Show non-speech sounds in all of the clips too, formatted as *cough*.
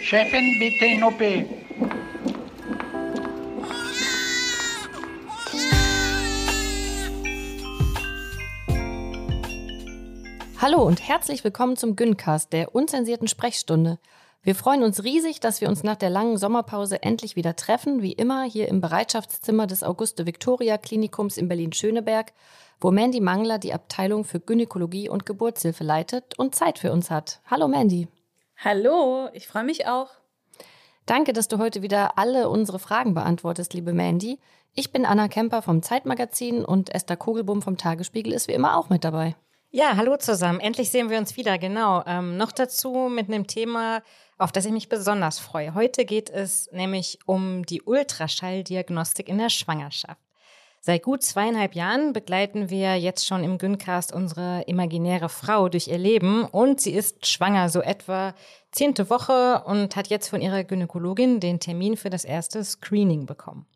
Chefin, bitte in OP. Hallo und herzlich willkommen zum Güncast, der unzensierten Sprechstunde. Wir freuen uns riesig, dass wir uns nach der langen Sommerpause endlich wieder treffen, wie immer hier im Bereitschaftszimmer des Auguste Victoria Klinikums in Berlin-Schöneberg, wo Mandy Mangler die Abteilung für Gynäkologie und Geburtshilfe leitet und Zeit für uns hat. Hallo Mandy. Hallo, ich freue mich auch. Danke, dass du heute wieder alle unsere Fragen beantwortest, liebe Mandy. Ich bin Anna Kemper vom Zeitmagazin und Esther Kogelbum vom Tagesspiegel ist wie immer auch mit dabei. Ja, hallo zusammen. Endlich sehen wir uns wieder, genau. Ähm, noch dazu mit einem Thema, auf das ich mich besonders freue. Heute geht es nämlich um die Ultraschalldiagnostik in der Schwangerschaft. Seit gut zweieinhalb Jahren begleiten wir jetzt schon im Güncast unsere imaginäre Frau durch ihr Leben und sie ist schwanger, so etwa zehnte Woche und hat jetzt von ihrer Gynäkologin den Termin für das erste Screening bekommen.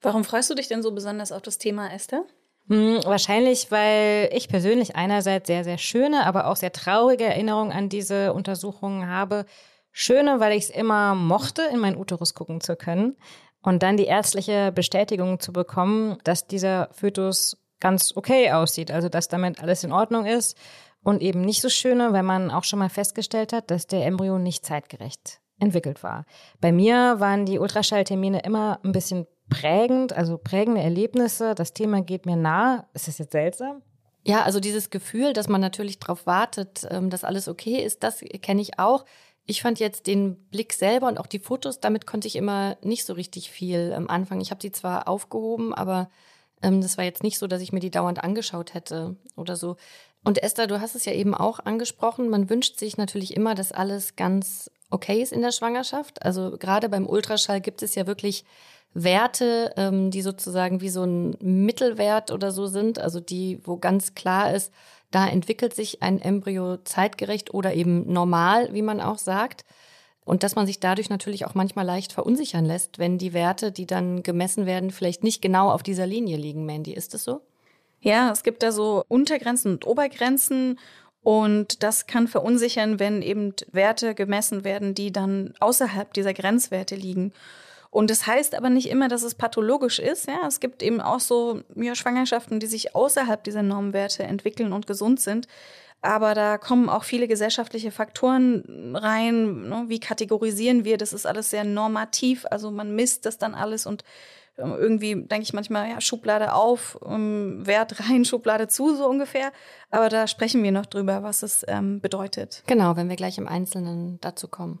Warum freust du dich denn so besonders auf das Thema, Esther? Hm, wahrscheinlich, weil ich persönlich einerseits sehr, sehr schöne, aber auch sehr traurige Erinnerungen an diese Untersuchungen habe. Schöne, weil ich es immer mochte, in meinen Uterus gucken zu können und dann die ärztliche Bestätigung zu bekommen, dass dieser Fötus ganz okay aussieht, also dass damit alles in Ordnung ist und eben nicht so schöne, weil man auch schon mal festgestellt hat, dass der Embryo nicht zeitgerecht entwickelt war. Bei mir waren die Ultraschalltermine immer ein bisschen prägend, also prägende Erlebnisse. Das Thema geht mir nah. Ist das jetzt seltsam? Ja, also dieses Gefühl, dass man natürlich darauf wartet, ähm, dass alles okay ist, das kenne ich auch. Ich fand jetzt den Blick selber und auch die Fotos, damit konnte ich immer nicht so richtig viel am Anfang. Ich habe sie zwar aufgehoben, aber ähm, das war jetzt nicht so, dass ich mir die dauernd angeschaut hätte oder so. Und Esther, du hast es ja eben auch angesprochen, man wünscht sich natürlich immer, dass alles ganz okay ist in der Schwangerschaft. Also gerade beim Ultraschall gibt es ja wirklich Werte, ähm, die sozusagen wie so ein Mittelwert oder so sind, also die, wo ganz klar ist, da entwickelt sich ein Embryo zeitgerecht oder eben normal, wie man auch sagt. Und dass man sich dadurch natürlich auch manchmal leicht verunsichern lässt, wenn die Werte, die dann gemessen werden, vielleicht nicht genau auf dieser Linie liegen, Mandy. Ist das so? Ja, es gibt da so Untergrenzen und Obergrenzen. Und das kann verunsichern, wenn eben Werte gemessen werden, die dann außerhalb dieser Grenzwerte liegen. Und das heißt aber nicht immer, dass es pathologisch ist. Ja, es gibt eben auch so ja, Schwangerschaften, die sich außerhalb dieser Normwerte entwickeln und gesund sind. Aber da kommen auch viele gesellschaftliche Faktoren rein. Ne? Wie kategorisieren wir? Das ist alles sehr normativ. Also man misst das dann alles und ähm, irgendwie denke ich manchmal, ja, Schublade auf, ähm, Wert rein, *laughs* Schublade zu, so ungefähr. Aber da sprechen wir noch drüber, was es ähm, bedeutet. Genau, wenn wir gleich im Einzelnen dazu kommen.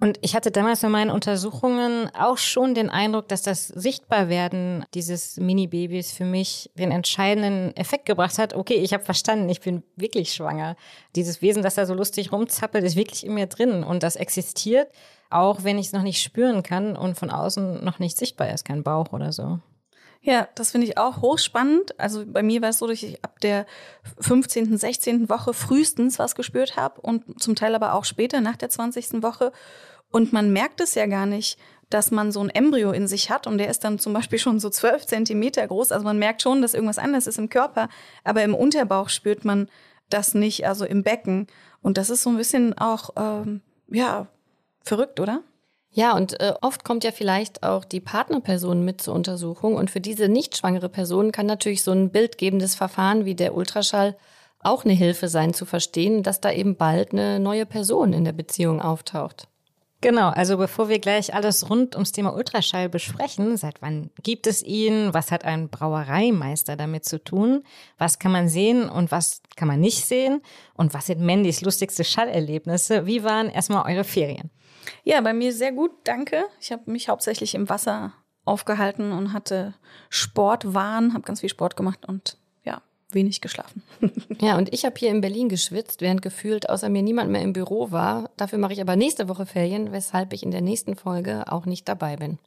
Und ich hatte damals bei meinen Untersuchungen auch schon den Eindruck, dass das Sichtbarwerden dieses Mini-Babys für mich den entscheidenden Effekt gebracht hat. Okay, ich habe verstanden, ich bin wirklich schwanger. Dieses Wesen, das da so lustig rumzappelt, ist wirklich in mir drin und das existiert, auch wenn ich es noch nicht spüren kann und von außen noch nicht sichtbar ist, kein Bauch oder so. Ja, das finde ich auch hochspannend. Also bei mir war es so, dass ich ab der 15., 16. Woche frühestens was gespürt habe und zum Teil aber auch später nach der 20. Woche. Und man merkt es ja gar nicht, dass man so ein Embryo in sich hat und der ist dann zum Beispiel schon so 12 Zentimeter groß. Also man merkt schon, dass irgendwas anderes ist im Körper, aber im Unterbauch spürt man das nicht, also im Becken. Und das ist so ein bisschen auch, ähm, ja, verrückt, oder? Ja, und äh, oft kommt ja vielleicht auch die Partnerperson mit zur Untersuchung. Und für diese nicht schwangere Person kann natürlich so ein bildgebendes Verfahren wie der Ultraschall auch eine Hilfe sein, zu verstehen, dass da eben bald eine neue Person in der Beziehung auftaucht. Genau, also bevor wir gleich alles rund ums Thema Ultraschall besprechen, seit wann gibt es ihn, was hat ein Brauereimeister damit zu tun, was kann man sehen und was kann man nicht sehen und was sind Mandys lustigste Schallerlebnisse, wie waren erstmal eure Ferien? Ja, bei mir sehr gut, danke. Ich habe mich hauptsächlich im Wasser aufgehalten und hatte Sportwahn, habe ganz viel Sport gemacht und wenig geschlafen. *laughs* ja, und ich habe hier in Berlin geschwitzt, während gefühlt außer mir niemand mehr im Büro war. Dafür mache ich aber nächste Woche Ferien, weshalb ich in der nächsten Folge auch nicht dabei bin.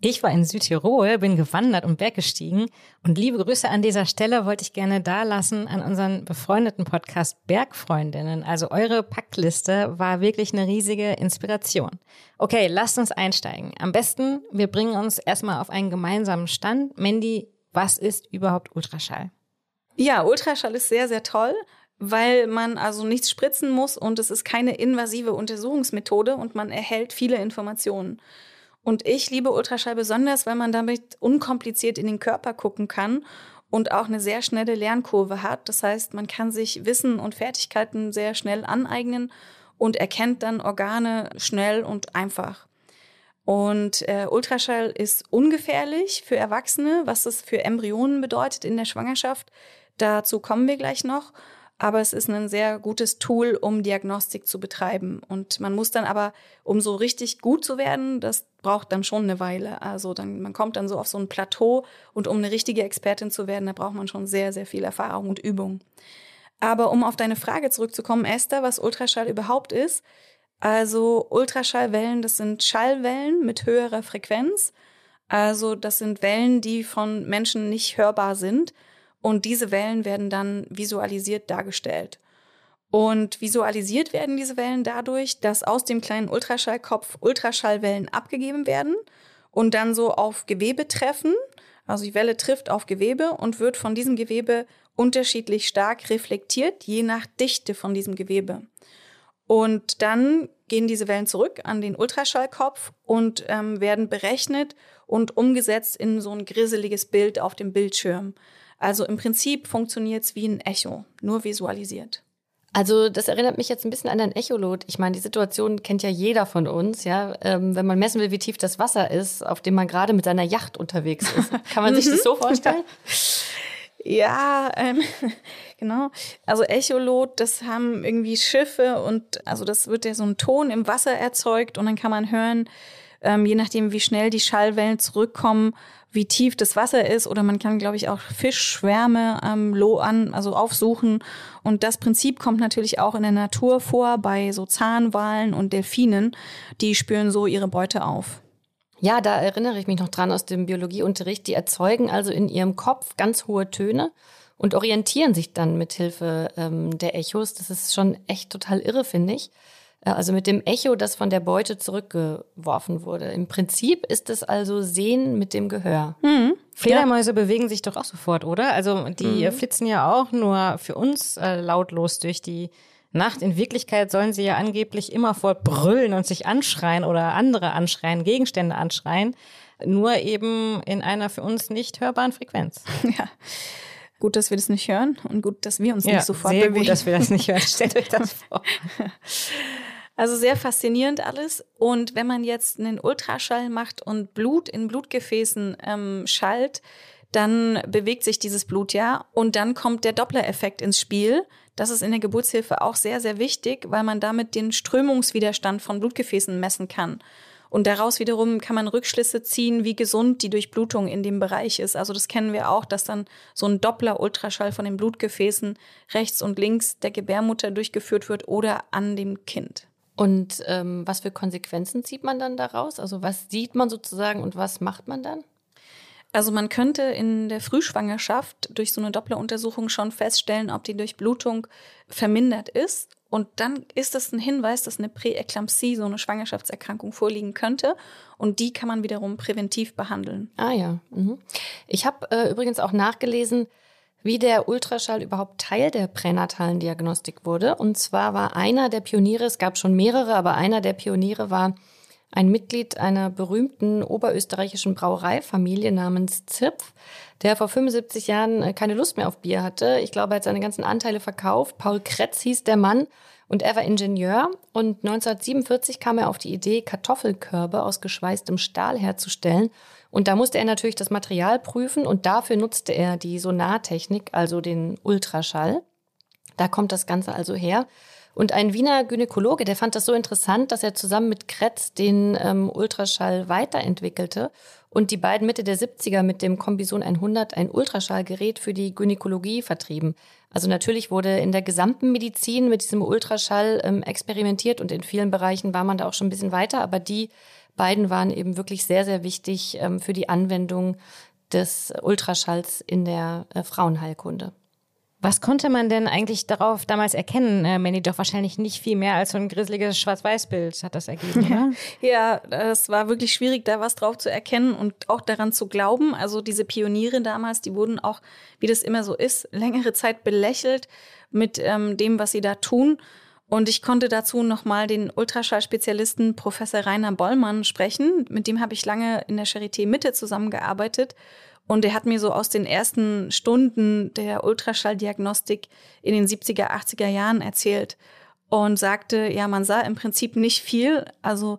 Ich war in Südtirol, bin gewandert und berggestiegen und liebe Grüße an dieser Stelle wollte ich gerne dalassen an unseren befreundeten Podcast Bergfreundinnen. Also eure Packliste war wirklich eine riesige Inspiration. Okay, lasst uns einsteigen. Am besten, wir bringen uns erstmal auf einen gemeinsamen Stand. Mandy, was ist überhaupt Ultraschall? Ja, Ultraschall ist sehr, sehr toll weil man also nichts spritzen muss und es ist keine invasive Untersuchungsmethode und man erhält viele Informationen. Und ich liebe Ultraschall besonders, weil man damit unkompliziert in den Körper gucken kann und auch eine sehr schnelle Lernkurve hat. Das heißt, man kann sich Wissen und Fertigkeiten sehr schnell aneignen und erkennt dann Organe schnell und einfach. Und äh, Ultraschall ist ungefährlich für Erwachsene, was es für Embryonen bedeutet in der Schwangerschaft. Dazu kommen wir gleich noch aber es ist ein sehr gutes Tool, um Diagnostik zu betreiben. Und man muss dann aber, um so richtig gut zu werden, das braucht dann schon eine Weile. Also dann, man kommt dann so auf so ein Plateau und um eine richtige Expertin zu werden, da braucht man schon sehr, sehr viel Erfahrung und Übung. Aber um auf deine Frage zurückzukommen, Esther, was Ultraschall überhaupt ist. Also Ultraschallwellen, das sind Schallwellen mit höherer Frequenz. Also das sind Wellen, die von Menschen nicht hörbar sind und diese Wellen werden dann visualisiert dargestellt. Und visualisiert werden diese Wellen dadurch, dass aus dem kleinen Ultraschallkopf Ultraschallwellen abgegeben werden und dann so auf Gewebe treffen. Also die Welle trifft auf Gewebe und wird von diesem Gewebe unterschiedlich stark reflektiert, je nach Dichte von diesem Gewebe. Und dann gehen diese Wellen zurück an den Ultraschallkopf und ähm, werden berechnet und umgesetzt in so ein grisseliges Bild auf dem Bildschirm. Also im Prinzip funktioniert es wie ein Echo, nur visualisiert. Also das erinnert mich jetzt ein bisschen an ein Echolot. Ich meine, die Situation kennt ja jeder von uns, ja. Ähm, wenn man messen will, wie tief das Wasser ist, auf dem man gerade mit seiner Yacht unterwegs ist. *laughs* Kann man sich das so vorstellen? *laughs* Ja, ähm, *laughs* genau. Also Echolot, das haben irgendwie Schiffe und also das wird ja so ein Ton im Wasser erzeugt und dann kann man hören, ähm, je nachdem, wie schnell die Schallwellen zurückkommen, wie tief das Wasser ist. Oder man kann, glaube ich, auch Fischschwärme ähm, an, also aufsuchen. Und das Prinzip kommt natürlich auch in der Natur vor, bei so Zahnwalen und Delfinen. Die spüren so ihre Beute auf. Ja, da erinnere ich mich noch dran aus dem Biologieunterricht. Die erzeugen also in ihrem Kopf ganz hohe Töne und orientieren sich dann mit Hilfe ähm, der Echos. Das ist schon echt total irre, finde ich. Äh, also mit dem Echo, das von der Beute zurückgeworfen wurde. Im Prinzip ist es also Sehen mit dem Gehör. Mhm. Fledermäuse ja. bewegen sich doch auch sofort, oder? Also die mhm. flitzen ja auch nur für uns äh, lautlos durch die Nacht. In Wirklichkeit sollen sie ja angeblich immerfort brüllen und sich anschreien oder andere anschreien, Gegenstände anschreien. Nur eben in einer für uns nicht hörbaren Frequenz. *laughs* Ja. Gut, dass wir das nicht hören und gut, dass wir uns ja, nicht sofort sehr bewegen. gut, dass wir das nicht hören. *laughs* Stellt euch das vor. *laughs* Also sehr faszinierend alles. Und wenn man jetzt einen Ultraschall macht und Blut in Blutgefäßen ähm, schallt, dann bewegt sich dieses Blut ja und dann kommt der Doppler-Effekt ins Spiel. Das ist in der Geburtshilfe auch sehr, sehr wichtig, weil man damit den Strömungswiderstand von Blutgefäßen messen kann. Und daraus wiederum kann man Rückschlüsse ziehen, wie gesund die Durchblutung in dem Bereich ist. Also das kennen wir auch, dass dann so ein Doppler-Ultraschall von den Blutgefäßen rechts und links der Gebärmutter durchgeführt wird oder an dem Kind. Und ähm, was für Konsequenzen zieht man dann daraus? Also was sieht man sozusagen und was macht man dann? Also man könnte in der Frühschwangerschaft durch so eine Doppleruntersuchung schon feststellen, ob die Durchblutung vermindert ist. Und dann ist das ein Hinweis, dass eine Präeklampsie, so eine Schwangerschaftserkrankung vorliegen könnte. Und die kann man wiederum präventiv behandeln. Ah ja. Mhm. Ich habe äh, übrigens auch nachgelesen, wie der Ultraschall überhaupt Teil der pränatalen Diagnostik wurde. Und zwar war einer der Pioniere, es gab schon mehrere, aber einer der Pioniere war ein Mitglied einer berühmten oberösterreichischen Brauereifamilie namens Zipf, der vor 75 Jahren äh, keine Lust mehr auf Bier hatte. Ich glaube, er hat seine ganzen Anteile verkauft. Paul Kretz hieß der Mann und er war Ingenieur. Und 1947 kam er auf die Idee, Kartoffelkörbe aus geschweißtem Stahl herzustellen. Und da musste er natürlich das Material prüfen und dafür nutzte er die Sonartechnik, also den Ultraschall. Da kommt das Ganze also her. Und ein Wiener Gynäkologe, der fand das so interessant, dass er zusammen mit Kretz den ähm, Ultraschall weiterentwickelte und die beiden Mitte der 70er mit dem Kombison 100 ein Ultraschallgerät für die Gynäkologie vertrieben. Also natürlich wurde in der gesamten Medizin mit diesem Ultraschall ähm, experimentiert und in vielen Bereichen war man da auch schon ein bisschen weiter, aber die beiden waren eben wirklich sehr, sehr wichtig ähm, für die Anwendung des Ultraschalls in der äh, Frauenheilkunde. Was konnte man denn eigentlich darauf damals erkennen, äh, Mandy? Doch wahrscheinlich nicht viel mehr als so ein grisseliges Schwarz-Weiß-Bild hat das ergeben, *laughs* oder? ja, es war wirklich schwierig, da was drauf zu erkennen und auch daran zu glauben. Also diese Pioniere damals, die wurden auch, wie das immer so ist, *laughs* längere Zeit belächelt mit ähm, dem, was sie da tun. Und ich konnte dazu nochmal den Ultraschallspezialisten Professor Rainer Bollmann sprechen. Mit dem habe ich lange in der Charité Mitte zusammengearbeitet. Und er hat mir so aus den ersten Stunden der Ultraschalldiagnostik in den 70er, 80er Jahren erzählt und sagte, ja, man sah im Prinzip nicht viel. Also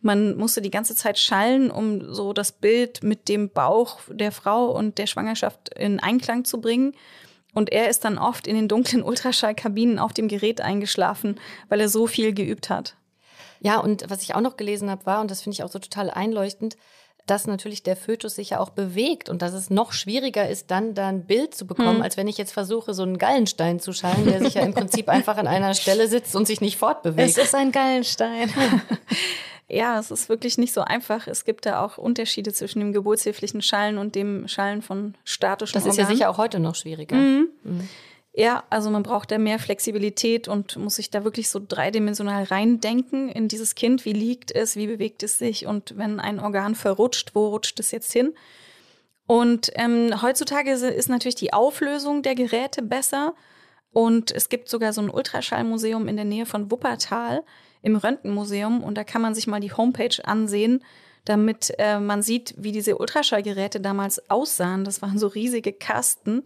man musste die ganze Zeit schallen, um so das Bild mit dem Bauch der Frau und der Schwangerschaft in Einklang zu bringen. Und er ist dann oft in den dunklen Ultraschallkabinen auf dem Gerät eingeschlafen, weil er so viel geübt hat. Ja, und was ich auch noch gelesen habe, war, und das finde ich auch so total einleuchtend, dass natürlich der Fötus sich ja auch bewegt und dass es noch schwieriger ist, dann da ein Bild zu bekommen, hm. als wenn ich jetzt versuche, so einen Gallenstein zu schallen, der sich ja im Prinzip *laughs* einfach an einer Stelle sitzt und sich nicht fortbewegt. Es ist ein Gallenstein. *laughs* ja, es ist wirklich nicht so einfach. Es gibt da auch Unterschiede zwischen dem geburtshilflichen Schallen und dem Schallen von statischen Das ist Organen. ja sicher auch heute noch schwieriger. Mhm. Mhm. Ja, also man braucht da mehr Flexibilität und muss sich da wirklich so dreidimensional reindenken in dieses Kind. Wie liegt es? Wie bewegt es sich? Und wenn ein Organ verrutscht, wo rutscht es jetzt hin? Und ähm, heutzutage ist natürlich die Auflösung der Geräte besser. Und es gibt sogar so ein Ultraschallmuseum in der Nähe von Wuppertal im Röntgenmuseum. Und da kann man sich mal die Homepage ansehen, damit äh, man sieht, wie diese Ultraschallgeräte damals aussahen. Das waren so riesige Kasten.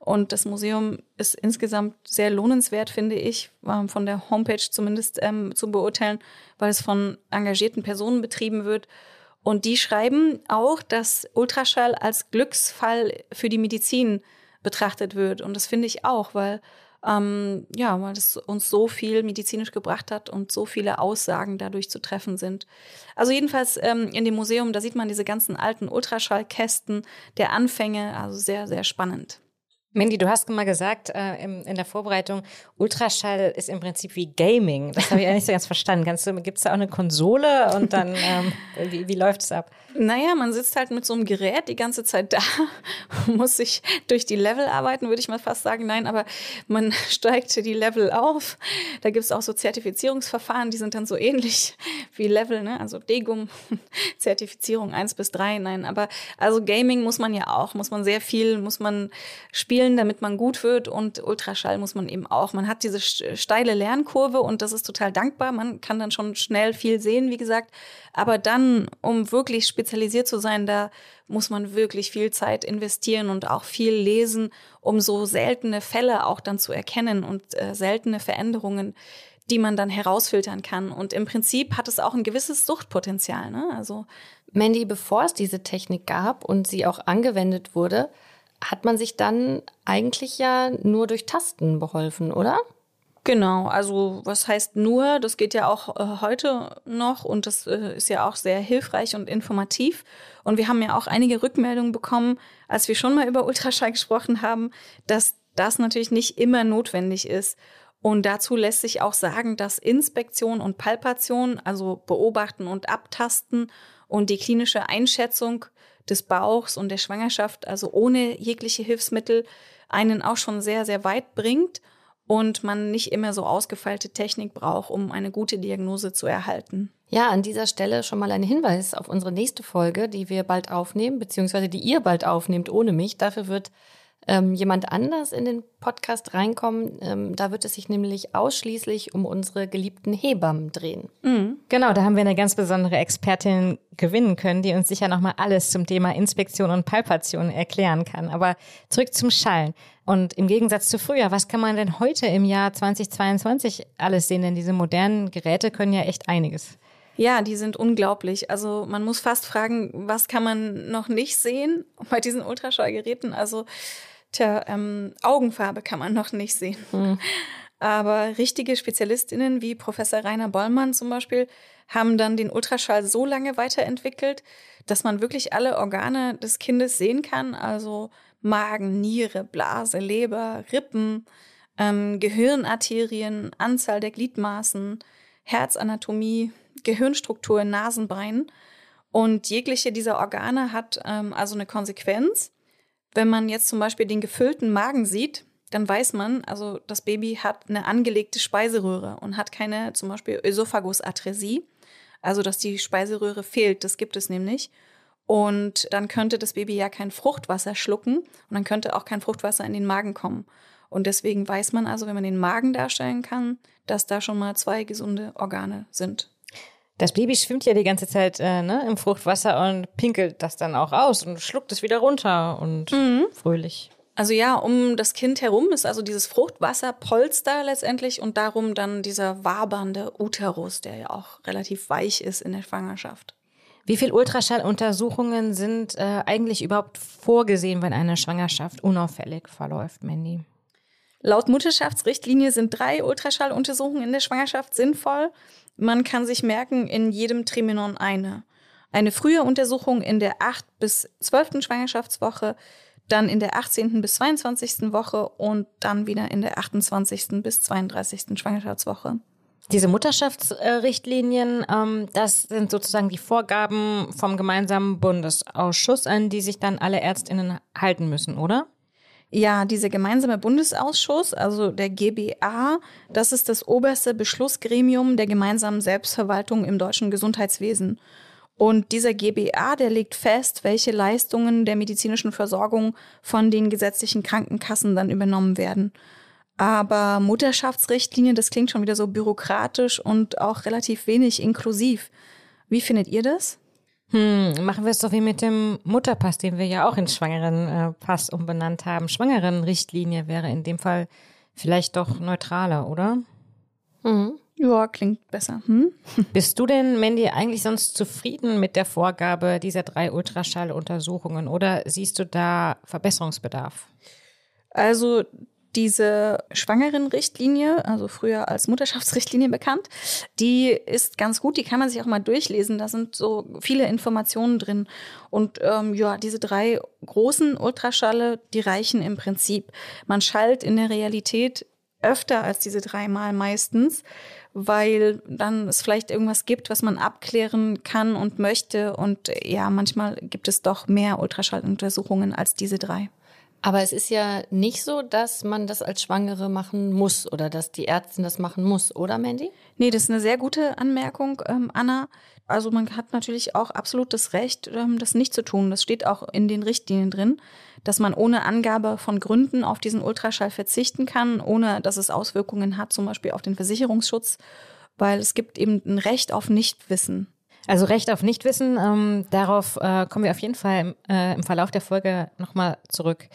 Und das Museum ist insgesamt sehr lohnenswert, finde ich, von der Homepage zumindest ähm, zu beurteilen, weil es von engagierten Personen betrieben wird. Und die schreiben auch, dass Ultraschall als Glücksfall für die Medizin betrachtet wird. Und das finde ich auch, weil ähm, ja, weil es uns so viel medizinisch gebracht hat und so viele Aussagen dadurch zu treffen sind. Also jedenfalls ähm, in dem Museum, da sieht man diese ganzen alten Ultraschallkästen der Anfänge, also sehr, sehr spannend. Mandy, du hast mal gesagt äh, in, in der Vorbereitung, Ultraschall ist im Prinzip wie Gaming. Das habe ich nicht so ganz verstanden. Gibt es da auch eine Konsole und dann, ähm, wie, wie läuft es ab? Naja, man sitzt halt mit so einem Gerät die ganze Zeit da, *laughs* muss sich durch die Level arbeiten, würde ich mal fast sagen. Nein, aber man *laughs* steigt die Level auf. Da gibt es auch so Zertifizierungsverfahren, die sind dann so ähnlich *laughs* wie Level, ne? also Degum, Zertifizierung 1 bis 3. Nein, aber also Gaming muss man ja auch, muss man sehr viel, muss man spielen, damit man gut wird und Ultraschall muss man eben auch. Man hat diese steile Lernkurve und das ist total dankbar. Man kann dann schon schnell viel sehen, wie gesagt. Aber dann, um wirklich spezialisiert zu sein, da muss man wirklich viel Zeit investieren und auch viel lesen, um so seltene Fälle auch dann zu erkennen und äh, seltene Veränderungen, die man dann herausfiltern kann. Und im Prinzip hat es auch ein gewisses Suchtpotenzial. Ne? Also Mandy, bevor es diese Technik gab und sie auch angewendet wurde, hat man sich dann eigentlich ja nur durch Tasten beholfen, oder? Genau, also was heißt nur, das geht ja auch äh, heute noch und das äh, ist ja auch sehr hilfreich und informativ. Und wir haben ja auch einige Rückmeldungen bekommen, als wir schon mal über Ultraschall gesprochen haben, dass das natürlich nicht immer notwendig ist. Und dazu lässt sich auch sagen, dass Inspektion und Palpation, also beobachten und abtasten und die klinische Einschätzung des Bauchs und der Schwangerschaft, also ohne jegliche Hilfsmittel, einen auch schon sehr, sehr weit bringt und man nicht immer so ausgefeilte Technik braucht, um eine gute Diagnose zu erhalten. Ja, an dieser Stelle schon mal ein Hinweis auf unsere nächste Folge, die wir bald aufnehmen, beziehungsweise die ihr bald aufnehmt ohne mich. Dafür wird ähm, jemand anders in den Podcast reinkommen. Ähm, da wird es sich nämlich ausschließlich um unsere geliebten Hebammen drehen. Mhm. Genau, da haben wir eine ganz besondere Expertin gewinnen können, die uns sicher nochmal alles zum Thema Inspektion und Palpation erklären kann. Aber zurück zum Schallen. Und im Gegensatz zu früher, was kann man denn heute im Jahr 2022 alles sehen? Denn diese modernen Geräte können ja echt einiges. Ja, die sind unglaublich. Also man muss fast fragen, was kann man noch nicht sehen bei diesen Ultraschallgeräten? Also Tja, ähm, Augenfarbe kann man noch nicht sehen. Mhm. Aber richtige Spezialistinnen wie Professor Rainer Bollmann zum Beispiel haben dann den Ultraschall so lange weiterentwickelt, dass man wirklich alle Organe des Kindes sehen kann, also Magen, Niere, Blase, Leber, Rippen, ähm, Gehirnarterien, Anzahl der Gliedmaßen, Herzanatomie, Gehirnstruktur, Nasenbein. Und jegliche dieser Organe hat ähm, also eine Konsequenz. Wenn man jetzt zum Beispiel den gefüllten Magen sieht, dann weiß man, also das Baby hat eine angelegte Speiseröhre und hat keine zum Beispiel Ösophagusatresie, also dass die Speiseröhre fehlt. Das gibt es nämlich. Und dann könnte das Baby ja kein Fruchtwasser schlucken und dann könnte auch kein Fruchtwasser in den Magen kommen. Und deswegen weiß man also, wenn man den Magen darstellen kann, dass da schon mal zwei gesunde Organe sind. Das Baby schwimmt ja die ganze Zeit äh, ne, im Fruchtwasser und pinkelt das dann auch aus und schluckt es wieder runter und mhm. fröhlich. Also ja, um das Kind herum ist also dieses Fruchtwasserpolster letztendlich und darum dann dieser wabernde Uterus, der ja auch relativ weich ist in der Schwangerschaft. Wie viele Ultraschalluntersuchungen sind äh, eigentlich überhaupt vorgesehen, wenn eine Schwangerschaft unauffällig verläuft, Mandy? Laut Mutterschaftsrichtlinie sind drei Ultraschalluntersuchungen in der Schwangerschaft sinnvoll. Man kann sich merken, in jedem Trimenon eine. Eine frühe Untersuchung in der 8. bis 12. Schwangerschaftswoche, dann in der 18. bis 22. Woche und dann wieder in der 28. bis 32. Schwangerschaftswoche. Diese Mutterschaftsrichtlinien, ähm, das sind sozusagen die Vorgaben vom gemeinsamen Bundesausschuss, an die sich dann alle Ärztinnen halten müssen, oder? Ja, dieser gemeinsame Bundesausschuss, also der GBA, das ist das oberste Beschlussgremium der gemeinsamen Selbstverwaltung im deutschen Gesundheitswesen. Und dieser GBA, der legt fest, welche Leistungen der medizinischen Versorgung von den gesetzlichen Krankenkassen dann übernommen werden. Aber Mutterschaftsrichtlinie, das klingt schon wieder so bürokratisch und auch relativ wenig inklusiv. Wie findet ihr das? Hm, machen wir es doch wie mit dem Mutterpass, den wir ja auch in Schwangerenpass äh, umbenannt haben. Schwangerenrichtlinie wäre in dem Fall vielleicht doch neutraler, oder? Mhm. Ja, klingt besser. Hm? *laughs* Bist du denn, Mandy, eigentlich sonst zufrieden mit der Vorgabe dieser drei Ultraschalluntersuchungen oder siehst du da Verbesserungsbedarf? Also diese Schwangerenrichtlinie, also früher als Mutterschaftsrichtlinie bekannt, die ist ganz gut, die kann man sich auch mal durchlesen. Da sind so viele Informationen drin. Und ähm, ja, diese drei großen Ultraschalle, die reichen im Prinzip. Man schallt in der Realität öfter als diese dreimal meistens, weil dann es vielleicht irgendwas gibt, was man abklären kann und möchte. Und ja, manchmal gibt es doch mehr Ultraschalluntersuchungen als diese drei. Aber es ist ja nicht so, dass man das als Schwangere machen muss oder dass die Ärztin das machen muss, oder Mandy? Nee, das ist eine sehr gute Anmerkung, ähm, Anna. Also man hat natürlich auch absolut das Recht, ähm, das nicht zu tun. Das steht auch in den Richtlinien drin, dass man ohne Angabe von Gründen auf diesen Ultraschall verzichten kann, ohne dass es Auswirkungen hat, zum Beispiel auf den Versicherungsschutz, weil es gibt eben ein Recht auf Nichtwissen. Also Recht auf Nichtwissen, ähm, darauf äh, kommen wir auf jeden Fall im, äh, im Verlauf der Folge nochmal zurück.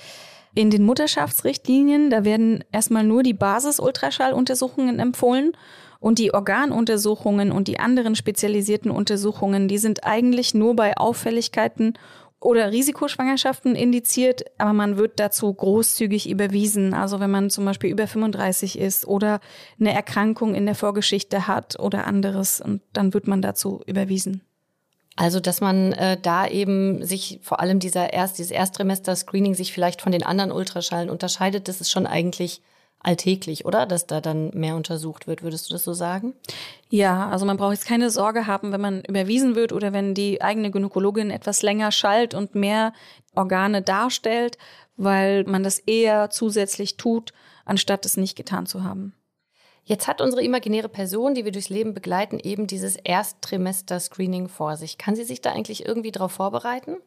In den Mutterschaftsrichtlinien, da werden erstmal nur die Basis-Ultraschalluntersuchungen empfohlen und die Organuntersuchungen und die anderen spezialisierten Untersuchungen, die sind eigentlich nur bei Auffälligkeiten oder Risikoschwangerschaften indiziert, aber man wird dazu großzügig überwiesen. Also wenn man zum Beispiel über 35 ist oder eine Erkrankung in der Vorgeschichte hat oder anderes, und dann wird man dazu überwiesen. Also, dass man äh, da eben sich vor allem dieser erst, dieses Erstsemester-Screening sich vielleicht von den anderen Ultraschallen unterscheidet, das ist schon eigentlich alltäglich, oder? Dass da dann mehr untersucht wird, würdest du das so sagen? Ja, also man braucht jetzt keine Sorge haben, wenn man überwiesen wird oder wenn die eigene Gynäkologin etwas länger schallt und mehr Organe darstellt, weil man das eher zusätzlich tut, anstatt es nicht getan zu haben. Jetzt hat unsere imaginäre Person, die wir durchs Leben begleiten, eben dieses Ersttrimester-Screening vor sich. Kann sie sich da eigentlich irgendwie darauf vorbereiten?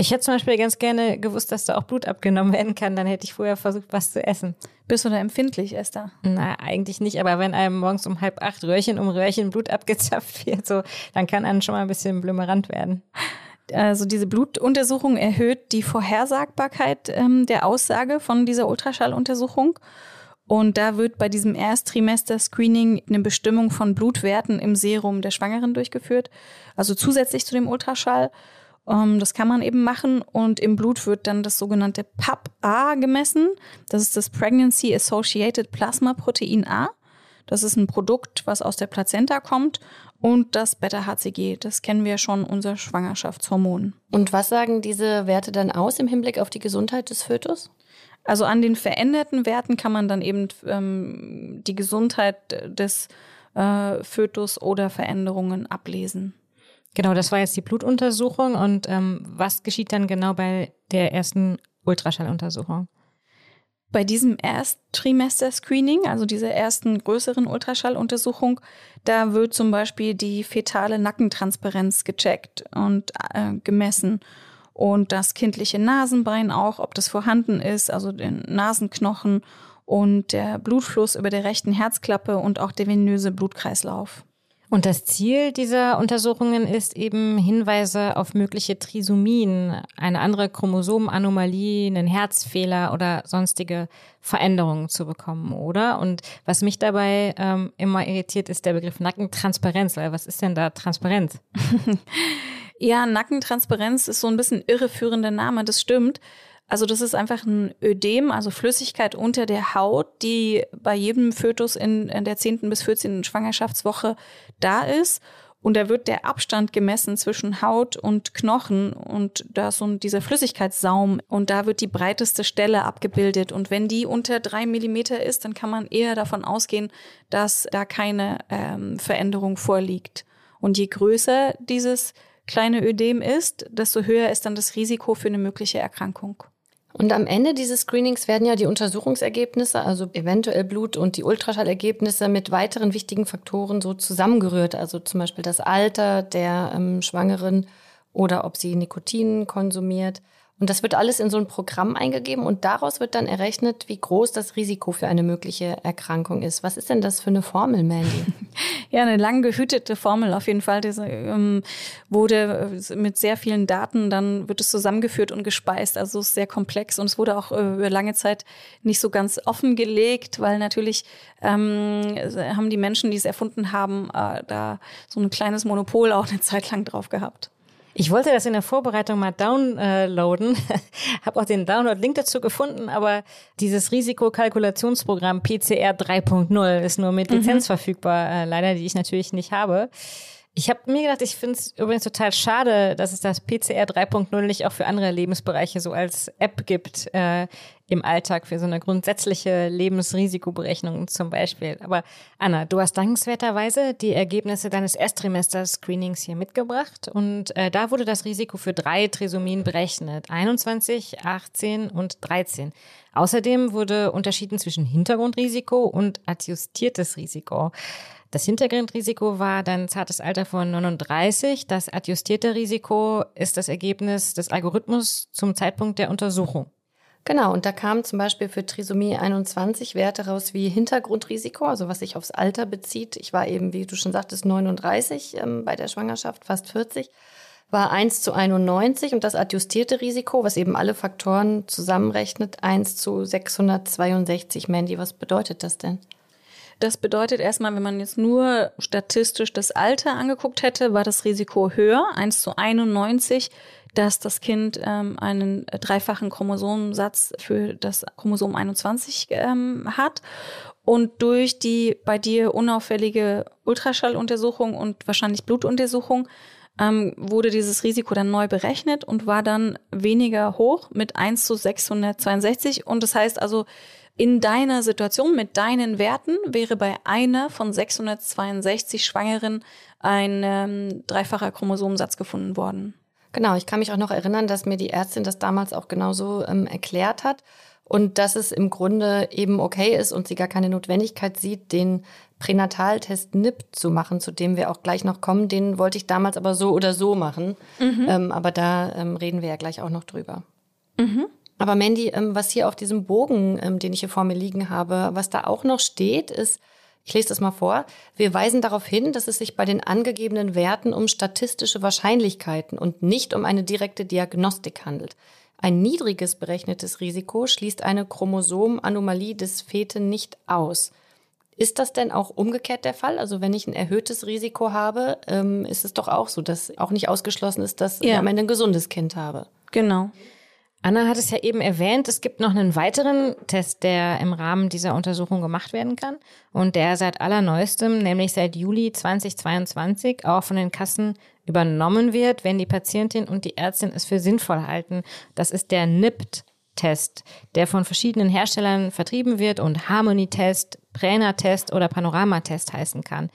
Ich hätte zum Beispiel ganz gerne gewusst, dass da auch Blut abgenommen werden kann. Dann hätte ich vorher versucht, was zu essen. Bist du da empfindlich, Esther? Na, eigentlich nicht. Aber wenn einem morgens um halb acht Röhrchen um Röhrchen Blut abgezapft wird, so, dann kann einem schon mal ein bisschen blümerant werden. Also diese Blutuntersuchung erhöht die Vorhersagbarkeit ähm, der Aussage von dieser Ultraschalluntersuchung. Und da wird bei diesem Ersttrimester-Screening eine Bestimmung von Blutwerten im Serum der Schwangeren durchgeführt, also zusätzlich zu dem Ultraschall. Ähm, das kann man eben machen und im Blut wird dann das sogenannte PAP-A gemessen. Das ist das Pregnancy Associated Plasma Protein A. Das ist ein Produkt, was aus der Plazenta kommt und das Beta-HCG. Das kennen wir schon, unser Schwangerschaftshormon. Und was sagen diese Werte dann aus im Hinblick auf die Gesundheit des Fötus? Also an den veränderten Werten kann man dann eben ähm, die Gesundheit des äh, Fötus oder Veränderungen ablesen. Genau, das war jetzt die Blutuntersuchung. Und ähm, was geschieht dann genau bei der ersten Ultraschalluntersuchung? Bei diesem Ersttrimester-Screening, also dieser ersten größeren Ultraschalluntersuchung, da wird zum Beispiel die fetale Nackentransparenz gecheckt und äh, gemessen. Und das kindliche Nasenbein auch, ob das vorhanden ist, also den Nasenknochen und der Blutfluss über der rechten Herzklappe und auch der venöse Blutkreislauf. Und das Ziel dieser Untersuchungen ist eben Hinweise auf mögliche Trisomien, eine andere Chromosomenanomalie, einen Herzfehler oder sonstige Veränderungen zu bekommen, oder? Und was mich dabei ähm, immer irritiert, ist der Begriff Nackentransparenz. Was ist denn da Transparenz? *laughs* ja, Nackentransparenz ist so ein bisschen irreführender Name, das stimmt. Also das ist einfach ein Ödem, also Flüssigkeit unter der Haut, die bei jedem Fötus in, in der 10. bis 14. Schwangerschaftswoche da ist. Und da wird der Abstand gemessen zwischen Haut und Knochen und da ist so dieser Flüssigkeitssaum und da wird die breiteste Stelle abgebildet. Und wenn die unter drei Millimeter ist, dann kann man eher davon ausgehen, dass da keine ähm, Veränderung vorliegt. Und je größer dieses kleine Ödem ist, desto höher ist dann das Risiko für eine mögliche Erkrankung. Und am Ende dieses Screenings werden ja die Untersuchungsergebnisse, also eventuell Blut und die Ultraschallergebnisse mit weiteren wichtigen Faktoren so zusammengerührt. Also zum Beispiel das Alter der ähm, Schwangeren oder ob sie Nikotin konsumiert. Und das wird alles in so ein Programm eingegeben und daraus wird dann errechnet, wie groß das Risiko für eine mögliche Erkrankung ist. Was ist denn das für eine Formel, Mandy? *laughs* Ja, eine lang gehütete Formel auf jeden Fall. Diese ähm, wurde äh, mit sehr vielen Daten, dann wird es zusammengeführt und gespeist. Also es ist sehr komplex und es wurde auch äh, über lange Zeit nicht so ganz offengelegt, weil natürlich ähm, haben die Menschen, die es erfunden haben, äh, da so ein kleines Monopol auch eine Zeit lang drauf gehabt. Ich wollte das in der Vorbereitung mal downloaden, *laughs* habe auch den Download-Link dazu gefunden, aber dieses Risikokalkulationsprogramm PCR 3.0 ist nur mit mhm. Lizenz mhm. verfügbar, äh, leider, die ich natürlich nicht habe. Ich habe mir gedacht, ich finde es übrigens total schade, dass es das PCR 3.0 nicht auch für andere Lebensbereiche so als App gibt äh, im Alltag für so eine grundsätzliche Lebensrisikoberechnung zum Beispiel. Aber Anna, du hast dankenswerterweise die Ergebnisse deines Erstsemester-Screenings hier mitgebracht und äh, da wurde das Risiko für drei Trisomien berechnet. 21, 18 und 13. Außerdem wurde unterschieden zwischen Hintergrundrisiko und adjustiertes Risiko. Das Hintergrundrisiko war dann zartes Alter von 39. Das adjustierte Risiko ist das Ergebnis des Algorithmus zum Zeitpunkt der Untersuchung. Genau, und da kamen zum Beispiel für Trisomie 21 Werte raus wie Hintergrundrisiko, also was sich aufs Alter bezieht. Ich war eben, wie du schon sagtest, 39 ähm, bei der Schwangerschaft, fast 40, war 1 zu 91 und das adjustierte Risiko, was eben alle Faktoren zusammenrechnet, 1 zu 662. Mandy, was bedeutet das denn? Das bedeutet erstmal, wenn man jetzt nur statistisch das Alter angeguckt hätte, war das Risiko höher, 1 zu 91, dass das Kind ähm, einen dreifachen Chromosomensatz für das Chromosom 21 ähm, hat. Und durch die bei dir unauffällige Ultraschalluntersuchung und wahrscheinlich Blutuntersuchung ähm, wurde dieses Risiko dann neu berechnet und war dann weniger hoch mit 1 zu 662. Und das heißt also, in deiner Situation mit deinen Werten wäre bei einer von 662 Schwangeren ein ähm, dreifacher Chromosomensatz gefunden worden. Genau, ich kann mich auch noch erinnern, dass mir die Ärztin das damals auch genauso ähm, erklärt hat und dass es im Grunde eben okay ist und sie gar keine Notwendigkeit sieht, den Pränataltest NIP zu machen, zu dem wir auch gleich noch kommen. Den wollte ich damals aber so oder so machen. Mhm. Ähm, aber da ähm, reden wir ja gleich auch noch drüber. Mhm. Aber Mandy, ähm, was hier auf diesem Bogen, ähm, den ich hier vor mir liegen habe, was da auch noch steht, ist, ich lese das mal vor. Wir weisen darauf hin, dass es sich bei den angegebenen Werten um statistische Wahrscheinlichkeiten und nicht um eine direkte Diagnostik handelt. Ein niedriges berechnetes Risiko schließt eine Chromosomanomalie des Feten nicht aus. Ist das denn auch umgekehrt der Fall? Also wenn ich ein erhöhtes Risiko habe, ähm, ist es doch auch so, dass auch nicht ausgeschlossen ist, dass Ja. ich am Ende ein gesundes Kind habe. Genau. Anna hat es ja eben erwähnt, es gibt noch einen weiteren Test, der im Rahmen dieser Untersuchung gemacht werden kann und der seit allerneuestem, nämlich seit Juli 2022, auch von den Kassen übernommen wird, wenn die Patientin und die Ärztin es für sinnvoll halten. Das ist der NIPT-Test, der von verschiedenen Herstellern vertrieben wird und Harmony-Test, Präna-Test oder Panorama-Test heißen kann.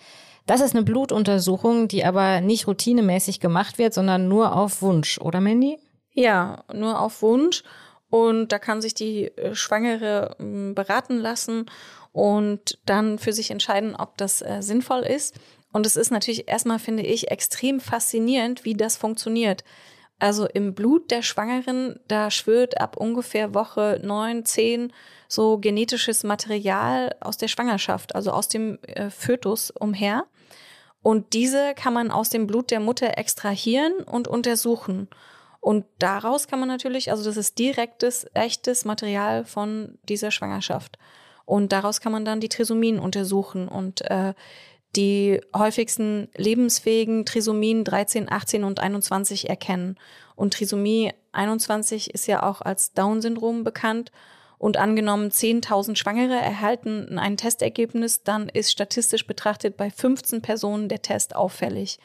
Das ist eine Blutuntersuchung, die aber nicht routinemäßig gemacht wird, sondern nur auf Wunsch, oder Mandy? Ja, nur auf Wunsch. Und da kann sich die äh, Schwangere m, beraten lassen und dann für sich entscheiden, ob das äh, sinnvoll ist. Und es ist natürlich erstmal, finde ich, extrem faszinierend, wie das funktioniert. Also im Blut der Schwangeren, da schwirrt ab ungefähr Woche neun, zehn so genetisches Material aus der Schwangerschaft, also aus dem äh, Fötus umher. Und diese kann man aus dem Blut der Mutter extrahieren und untersuchen. Und daraus kann man natürlich, also das ist direktes, echtes Material von dieser Schwangerschaft. Und daraus kann man dann die Trisomien untersuchen und äh, die häufigsten lebensfähigen Trisomien 13, 18 und 21 erkennen. Und Trisomie 21 ist ja auch als Down-Syndrom bekannt. Und angenommen 10.000 Schwangere erhalten ein Testergebnis, dann ist statistisch betrachtet bei 15 Personen der Test auffällig.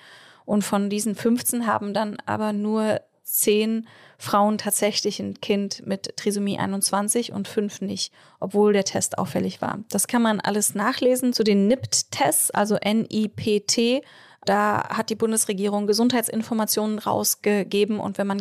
Und von diesen 15 haben dann aber nur 10 Frauen tatsächlich ein Kind mit Trisomie 21 und 5 nicht, obwohl der Test auffällig war. Das kann man alles nachlesen zu den NIPT-Tests, also N-I-P-T. Da hat die Bundesregierung Gesundheitsinformationen rausgegeben und wenn man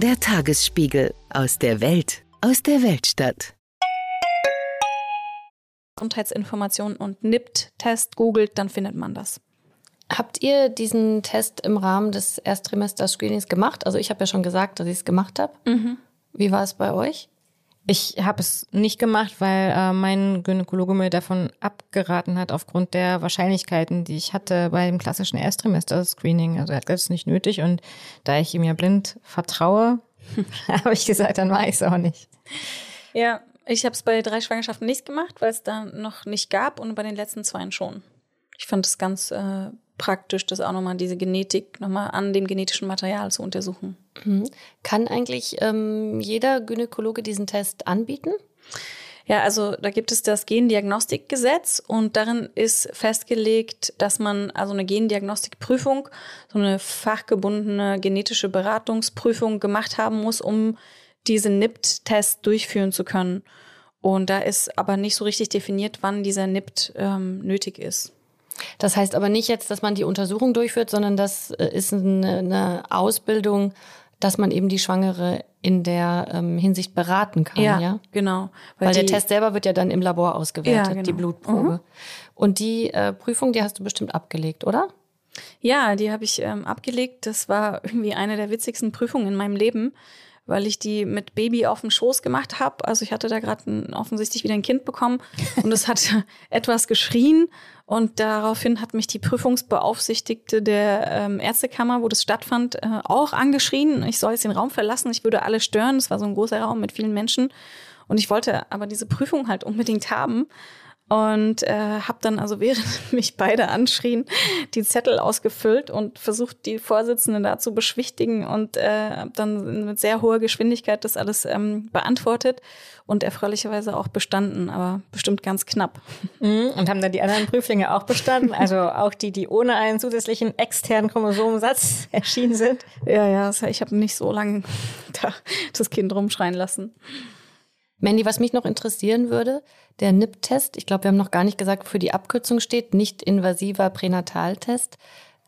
Der Tagesspiegel aus der Welt, aus der Weltstadt. Gesundheitsinformationen und NIPT-Test googelt, dann findet man das. Habt ihr diesen Test im Rahmen des Erstrimester-Screenings gemacht? Also ich habe ja schon gesagt, dass ich es gemacht habe. Wie war es bei euch? Ich habe es nicht gemacht, weil äh, mein Gynäkologe mir davon abgeraten hat, aufgrund der Wahrscheinlichkeiten, die ich hatte bei dem klassischen Erstrimester-Screening. Also er hat gesagt, es ist nicht nötig und da ich ihm ja blind vertraue, *laughs* *laughs* habe ich gesagt, dann mache ich es auch nicht. Ja, ich habe es bei drei Schwangerschaften nicht gemacht, weil es da noch nicht gab und bei den letzten zweien schon. Ich fand es ganz äh, praktisch, das auch nochmal diese Genetik nochmal an dem genetischen Material zu untersuchen. Mhm. Kann eigentlich ähm, jeder Gynäkologe diesen Test anbieten? Ja, also da gibt es das Gendiagnostikgesetz und darin ist festgelegt, dass man also eine Gendiagnostikprüfung, so eine fachgebundene genetische Beratungsprüfung gemacht haben muss, um diesen NIPT-Test durchführen zu können. Und da ist aber nicht so richtig definiert, wann dieser NIPT ähm, nötig ist. Das heißt aber nicht jetzt, dass man die Untersuchung durchführt, sondern das äh, ist eine, eine Ausbildung, dass man eben die Schwangere in der ähm, Hinsicht beraten kann, ja? genau. Weil, der die- Test selber wird ja dann im Labor ausgewertet, Ja, genau. die Blutprobe. Und die äh, Prüfung, die hast du bestimmt abgelegt, oder? Ja, die habe ich ähm, abgelegt. Das war irgendwie eine der witzigsten Prüfungen in meinem Leben, weil ich die mit Baby auf dem Schoß gemacht habe. Also ich hatte da gerade offensichtlich wieder ein Kind bekommen und es hat *laughs* etwas geschrien und daraufhin hat mich die Prüfungsbeaufsichtigte der ähm, Ärztekammer, wo das stattfand, äh, auch angeschrien. Ich soll jetzt den Raum verlassen, ich würde alle stören. Es war so ein großer Raum mit vielen Menschen und ich wollte aber diese Prüfung halt unbedingt haben. Und äh, habe dann also, während *laughs* mich beide anschrien, die Zettel ausgefüllt und versucht, die Vorsitzende da zu beschwichtigen und äh, habe dann mit sehr hoher Geschwindigkeit das alles ähm, beantwortet und erfreulicherweise auch bestanden, aber bestimmt ganz knapp. *laughs* Mhm. Und haben dann die anderen Prüflinge auch bestanden? Also auch die, die ohne einen zusätzlichen externen Chromosomensatz *laughs* erschienen sind? Ja, ja, ich habe nicht so lange da das Kind rumschreien lassen. Mandy, was mich noch interessieren würde, der NIP-Test, ich glaube, wir haben noch gar nicht gesagt, wofür die Abkürzung steht, nicht invasiver Pränataltest.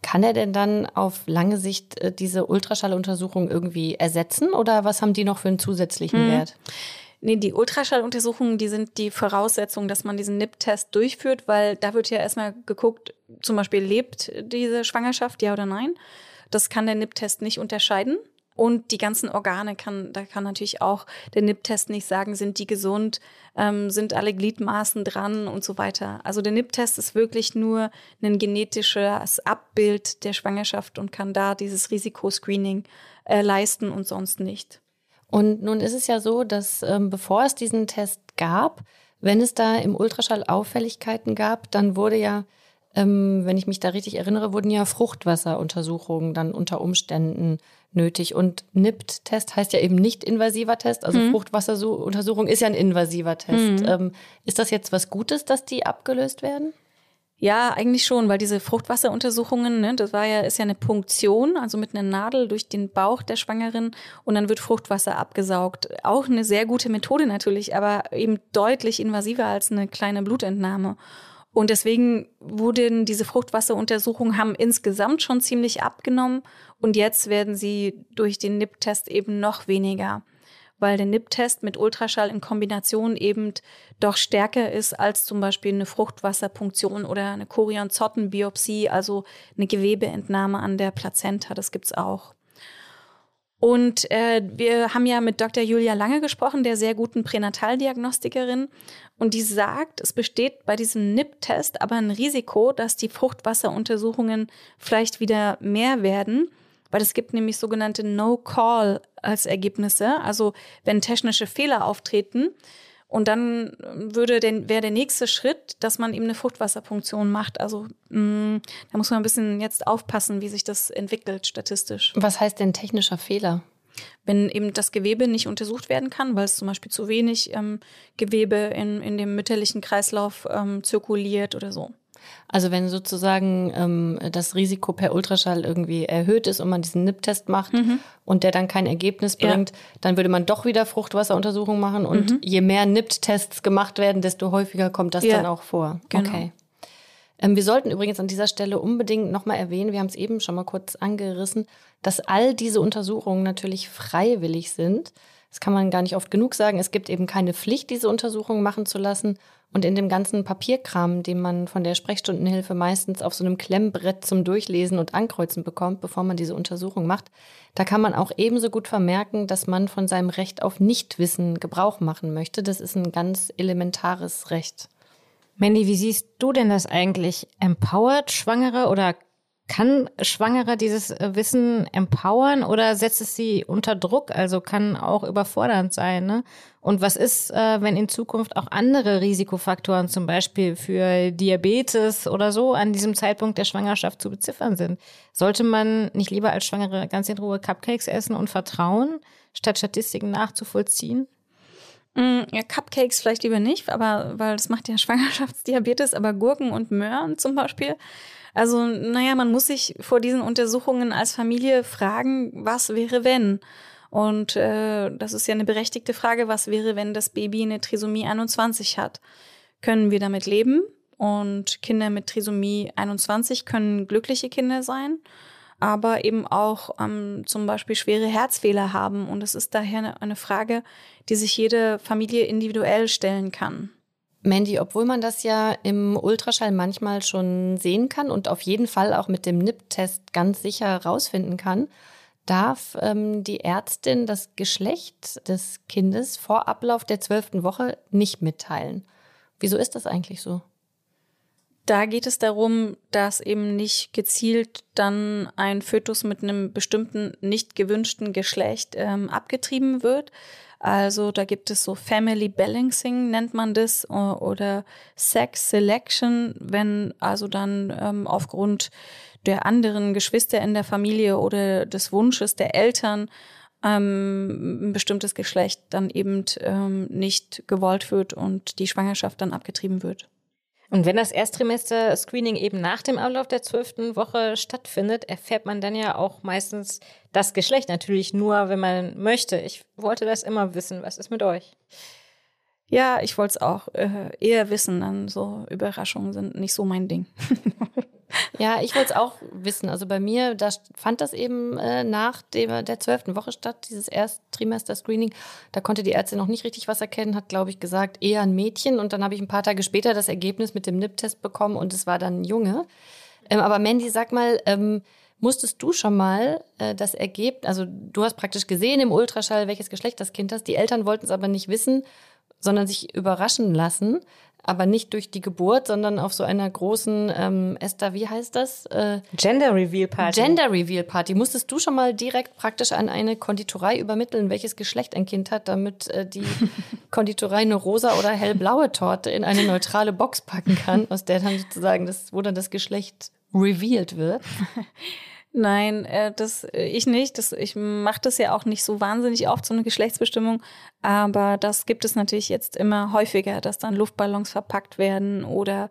Kann er denn dann auf lange Sicht äh, diese Ultraschalluntersuchung irgendwie ersetzen oder was haben die noch für einen zusätzlichen Wert? Nee, die Ultraschalluntersuchungen, die sind die Voraussetzung, dass man diesen NIP-Test durchführt, weil da wird ja erstmal geguckt, zum Beispiel lebt diese Schwangerschaft, ja oder nein. Das kann der NIP-Test nicht unterscheiden. Und die ganzen Organe kann, da kann natürlich auch der NIP-Test nicht sagen, sind die gesund, ähm, sind alle Gliedmaßen dran und so weiter. Also der NIP-Test ist wirklich nur ein genetisches Abbild der Schwangerschaft und kann da dieses Risikoscreening äh, leisten und sonst nicht. Und nun ist es ja so, dass ähm, bevor es diesen Test gab, wenn es da im Ultraschall Auffälligkeiten gab, dann wurde ja ähm, wenn ich mich da richtig erinnere, wurden ja Fruchtwasseruntersuchungen dann unter Umständen nötig. Und NIPT-Test heißt ja eben nicht invasiver Test. Also mhm. Fruchtwasseruntersuchung ist ja ein invasiver Test. Mhm. Ähm, ist das jetzt was Gutes, dass die abgelöst werden? Ja, eigentlich schon, weil diese Fruchtwasseruntersuchungen, ne, das war ja, ist ja eine Punktion, also mit einer Nadel durch den Bauch der Schwangeren und dann wird Fruchtwasser abgesaugt. Auch eine sehr gute Methode natürlich, aber eben deutlich invasiver als eine kleine Blutentnahme. Und deswegen wurden diese Fruchtwasseruntersuchungen haben insgesamt schon ziemlich abgenommen und jetzt werden sie durch den NIP-Test eben noch weniger, weil der NIP-Test mit Ultraschall in Kombination eben doch stärker ist als zum Beispiel eine Fruchtwasserpunktion oder eine Chorion-Zotten-Biopsie, also eine Gewebeentnahme an der Plazenta. Das gibt's auch. Und äh, wir haben ja mit Dr. Julia Lange gesprochen, der sehr guten Pränataldiagnostikerin. Und die sagt, es besteht bei diesem NIP-Test aber ein Risiko, dass die Fruchtwasseruntersuchungen vielleicht wieder mehr werden, weil es gibt nämlich sogenannte No-Call als Ergebnisse. Also wenn technische Fehler auftreten, und dann würde denn wäre der nächste Schritt, dass man eben eine Fruchtwasserpunktion macht. Also mh, mm, da muss man ein bisschen jetzt aufpassen, wie sich das entwickelt statistisch. Was heißt denn technischer Fehler? Wenn eben das Gewebe nicht untersucht werden kann, weil es zum Beispiel zu wenig ähm, Gewebe in, in dem mütterlichen Kreislauf ähm, zirkuliert oder so. Also wenn sozusagen ähm, das Risiko per Ultraschall irgendwie erhöht ist und man diesen NIP-Test macht mhm. und der dann kein Ergebnis bringt, ja. dann würde man doch wieder Fruchtwasseruntersuchungen machen und mhm. je mehr NIP-Tests gemacht werden, desto häufiger kommt das ja. dann auch vor. Genau. Okay. Ähm, wir sollten übrigens an dieser Stelle unbedingt nochmal erwähnen, wir haben es eben schon mal kurz angerissen, dass all diese Untersuchungen natürlich freiwillig sind. Das kann man gar nicht oft genug sagen. Es gibt eben keine Pflicht, diese Untersuchungen machen zu lassen. Und in dem ganzen Papierkram, den man von der Sprechstundenhilfe meistens auf so einem Klemmbrett zum Durchlesen und Ankreuzen bekommt, bevor man diese Untersuchung macht, da kann man auch ebenso gut vermerken, dass man von seinem Recht auf Nichtwissen Gebrauch machen möchte. Das ist ein ganz elementares Recht. Mandy, wie siehst du denn das eigentlich? Empowert Schwangere oder kann Schwangere dieses äh, Wissen empowern oder setzt es sie unter Druck? Also kann auch überfordernd sein. Ne? Und was ist, äh, wenn in Zukunft auch andere Risikofaktoren, zum Beispiel für Diabetes oder so, an diesem Zeitpunkt der Schwangerschaft zu beziffern sind? Sollte man nicht lieber als Schwangere ganz in Ruhe Cupcakes essen und vertrauen, statt Statistiken nachzuvollziehen? Mm, ja, Cupcakes vielleicht lieber nicht, aber weil das macht ja *laughs* Schwangerschaftsdiabetes, aber Gurken und Möhren zum Beispiel also, naja, man muss sich vor diesen Untersuchungen als Familie fragen, was wäre, wenn? Und äh, das ist ja eine berechtigte Frage, was wäre, wenn das Baby eine Trisomie 21 hat? Können wir damit leben? Und Kinder mit Trisomie 21 können glückliche Kinder sein, aber eben auch ähm, zum Beispiel schwere Herzfehler haben. Und es ist daher eine, Frage, die sich jede Familie individuell stellen kann. Mandy, obwohl man das ja im Ultraschall manchmal schon sehen kann und auf jeden Fall auch mit dem NIP-Test ganz sicher herausfinden kann, darf ähm, die Ärztin das Geschlecht des Kindes vor Ablauf der zwölften Woche nicht mitteilen. Wieso ist das eigentlich so? Da geht es darum, dass eben nicht gezielt dann ein Fötus mit einem bestimmten nicht gewünschten Geschlecht ähm, abgetrieben wird, also da gibt es so Family Balancing nennt man das oder Sex Selection, wenn also dann ähm, aufgrund der anderen Geschwister in der Familie oder des Wunsches der Eltern ähm, ein bestimmtes Geschlecht dann eben ähm, nicht gewollt wird und die Schwangerschaft dann abgetrieben wird. Und wenn das Erstrimester-Screening eben nach dem Ablauf der zwölften Woche stattfindet, erfährt man dann ja auch meistens das Geschlecht. Natürlich nur, wenn man möchte. Ich wollte das immer wissen. Was ist mit euch? Ja, ich wollte es auch äh, eher wissen. Dann so Überraschungen sind nicht so mein Ding. *laughs* Ja, ich wollte es auch wissen. Also bei mir, da fand das eben äh, nach dem, der zwölften Woche statt, dieses Ersttrimester-Screening. Da konnte die Ärztin noch nicht richtig was erkennen, hat, glaube ich, gesagt, eher ein Mädchen. Und dann habe ich ein paar Tage später das Ergebnis mit dem NIP-Test bekommen und es war dann ein Junge. Ähm, aber Mandy, sag mal, ähm, musstest du schon mal äh, das Ergebnis, also du hast praktisch gesehen im Ultraschall, welches Geschlecht das Kind hat. Die Eltern wollten es aber nicht wissen, sondern sich überraschen lassen aber nicht durch die Geburt, sondern auf so einer großen, ähm, Esther, wie heißt das? Äh, Gender Reveal Party. Gender Reveal Party. Musstest du schon mal direkt praktisch an eine Konditorei übermitteln, welches Geschlecht ein Kind hat, damit äh, die *laughs* Konditorei eine rosa oder hellblaue Torte in eine neutrale Box packen kann, aus der dann sozusagen das, wo dann das Geschlecht revealed wird? *laughs* Nein, äh, das äh, ich nicht. Das, ich mache das ja auch nicht so wahnsinnig oft, so eine Geschlechtsbestimmung. Aber das gibt es natürlich jetzt immer häufiger, dass dann Luftballons verpackt werden oder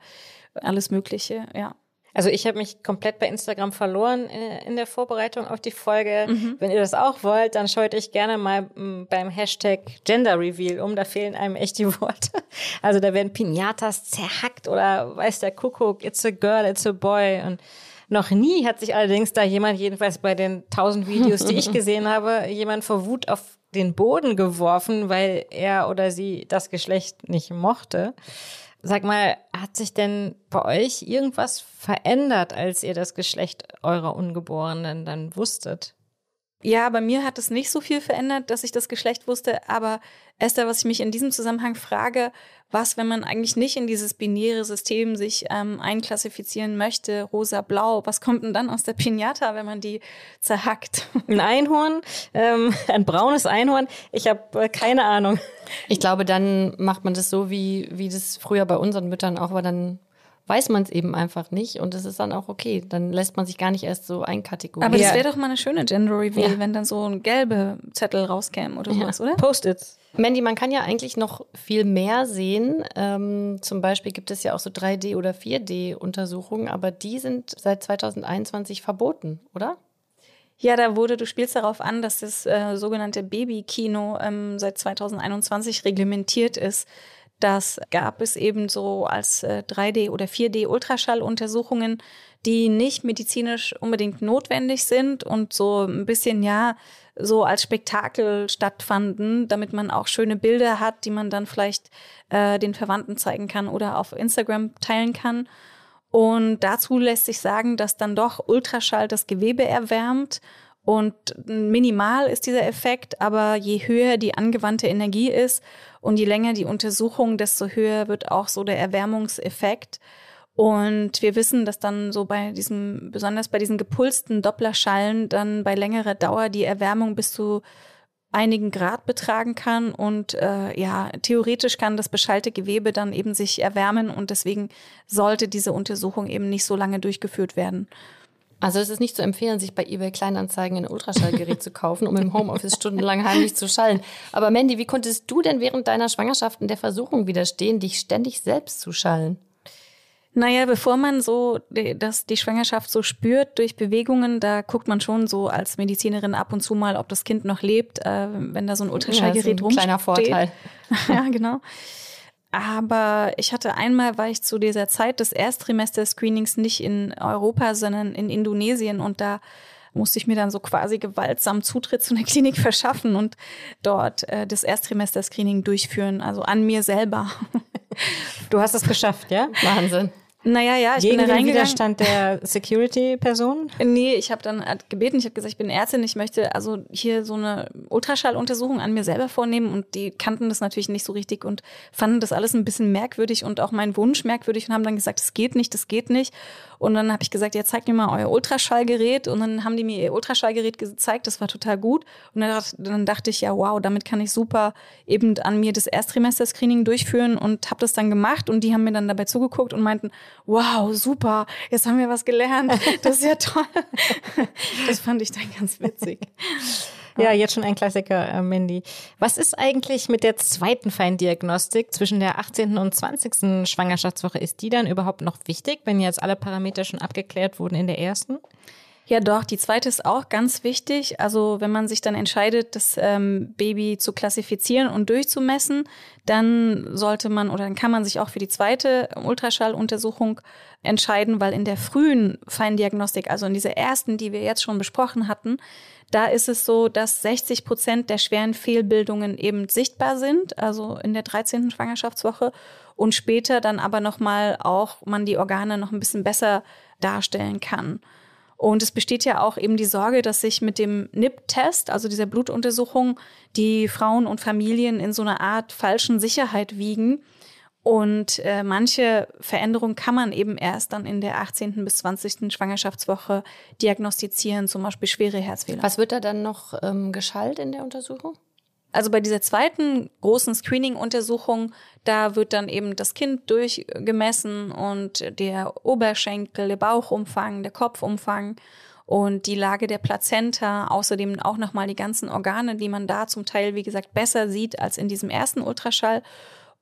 alles Mögliche, ja. Also ich habe mich komplett bei Instagram verloren äh, in der Vorbereitung auf die Folge. Mhm. Wenn ihr das auch wollt, dann schaut euch gerne mal mm, beim Hashtag Gender Reveal um. Da fehlen einem echt die *laughs* Worte. Also da werden Pinatas zerhackt oder weiß der Kuckuck, it's a girl, it's a boy und noch nie hat sich allerdings da jemand, jedenfalls bei den tausend Videos, die ich *laughs* gesehen habe, jemand vor Wut auf den Boden geworfen, weil er oder sie das Geschlecht nicht mochte. Sag mal, hat sich denn bei euch irgendwas verändert, als ihr das Geschlecht eurer Ungeborenen dann wusstet? Ja, bei mir hat es nicht so viel verändert, dass ich das Geschlecht wusste. Aber Esther, was ich mich in diesem Zusammenhang frage, was, wenn man eigentlich nicht in dieses binäre System sich ähm, einklassifizieren möchte, rosa-blau, was kommt denn dann aus der Pinata, wenn man die zerhackt? Ein Einhorn, ähm, *laughs* ein braunes Einhorn. Ich habe äh, keine Ahnung. Ich glaube, dann macht man das so, wie, wie das früher bei unseren Müttern auch war. Dann weiß man es eben einfach nicht und es ist dann auch okay. Dann lässt man sich gar nicht erst so einkategorisieren. Aber das wäre doch mal eine schöne Gender Reveal, ja. wenn dann so ein gelbe Zettel rauskäme oder sowas, ja. oder? Post-its. Mandy, man kann ja eigentlich noch viel mehr sehen. Ähm, zum Beispiel gibt es ja auch so 3D- oder 4D-Untersuchungen, aber die sind seit 2021 verboten, oder? Ja, da wurde, du spielst darauf an, dass das äh, sogenannte Babykino ähm, seit 2021 reglementiert ist. Das gab es eben so als äh, 3D- oder 4D-Ultraschalluntersuchungen, die nicht medizinisch unbedingt notwendig sind und so ein bisschen, ja, so als Spektakel stattfanden, damit man auch schöne Bilder hat, die man dann vielleicht äh, den Verwandten zeigen kann oder auf Instagram teilen kann. Und dazu lässt sich sagen, dass dann doch Ultraschall das Gewebe erwärmt und minimal ist dieser Effekt, aber je höher die angewandte Energie ist und je länger die Untersuchung, desto höher wird auch so der Erwärmungseffekt. Und wir wissen, dass dann so bei diesem, besonders bei diesen gepulsten Dopplerschallen, dann bei längerer Dauer die Erwärmung bis zu einigen Grad betragen kann und äh, ja, theoretisch kann das beschallte Gewebe dann eben sich erwärmen und deswegen sollte diese Untersuchung eben nicht so lange durchgeführt werden. Also es ist nicht zu empfehlen, sich bei eBay Kleinanzeigen ein Ultraschallgerät zu kaufen, um im Homeoffice stundenlang heimlich zu schallen. Aber Mandy, wie konntest du denn während deiner Schwangerschaft in der Versuchung widerstehen, dich ständig selbst zu schallen? Naja, bevor man so das, die Schwangerschaft so spürt durch Bewegungen, da guckt man schon so als Medizinerin ab und zu mal, ob das Kind noch lebt, äh, wenn da so ein Ultraschallgerät ja, ein rumsteht. Kleiner Vorteil. *laughs* ja, genau. Aber ich hatte einmal, war ich zu dieser Zeit des Erstrimester-Screenings nicht in Europa, sondern in Indonesien und da musste ich mir dann so quasi gewaltsam Zutritt zu einer *laughs* Klinik verschaffen und dort äh, das Erstrimester-Screening durchführen, also an mir selber. Du hast es geschafft, ja? Wahnsinn. Naja, ja, ich Gegen bin da den Widerstand der Security-Person? *laughs* Nee, ich habe dann gebeten, ich habe gesagt, ich bin Ärztin, ich möchte also hier so eine Ultraschalluntersuchung an mir selber vornehmen und die kannten das natürlich nicht so richtig und fanden das alles ein bisschen merkwürdig und auch mein Wunsch merkwürdig und haben dann gesagt, das geht nicht, das geht nicht. Und dann habe ich gesagt, ja, zeigt mir mal euer Ultraschallgerät und dann haben die mir ihr Ultraschallgerät gezeigt, das war total gut und dann, dann dachte ich, ja, wow, damit kann ich super eben an mir das Erstrimester-Screening durchführen und habe das dann gemacht und die haben mir dann dabei zugeguckt und meinten, wow, super, jetzt haben wir was gelernt. *laughs* Das ist ja toll. Das fand ich dann ganz witzig. Ja, jetzt schon ein Klassiker, äh, Mandy. Was ist eigentlich mit der zweiten Feindiagnostik zwischen der 18. und 20. Schwangerschaftswoche? Ist die dann überhaupt noch wichtig, wenn jetzt alle Parameter schon abgeklärt wurden in der ersten? Ja, doch, die zweite ist auch ganz wichtig. Also wenn man sich dann entscheidet, das ähm, Baby zu klassifizieren und durchzumessen, dann sollte man oder dann kann man sich auch für die zweite Ultraschalluntersuchung entscheiden, weil in der frühen Feindiagnostik, also in dieser ersten, die wir jetzt schon besprochen hatten, da ist es so, dass 60 Prozent der schweren Fehlbildungen eben sichtbar sind, also in der 13. Schwangerschaftswoche und später dann aber nochmal auch man die Organe noch ein bisschen besser darstellen kann. Und es besteht ja auch eben die Sorge, dass sich mit dem NIP-Test, also dieser Blutuntersuchung, die Frauen und Familien in so einer Art falschen Sicherheit wiegen. Und äh, manche Veränderungen kann man eben erst dann in der 18. bis 20. Schwangerschaftswoche diagnostizieren, zum Beispiel schwere Herzfehler. Was wird da dann noch ähm, geschallt in der Untersuchung? Also bei dieser zweiten großen Screening-Untersuchung, da wird dann eben das Kind durchgemessen und der Oberschenkel, der Bauchumfang, der Kopfumfang und die Lage der Plazenta, außerdem auch nochmal die ganzen Organe, die man da zum Teil, wie gesagt, besser sieht als in diesem ersten Ultraschall.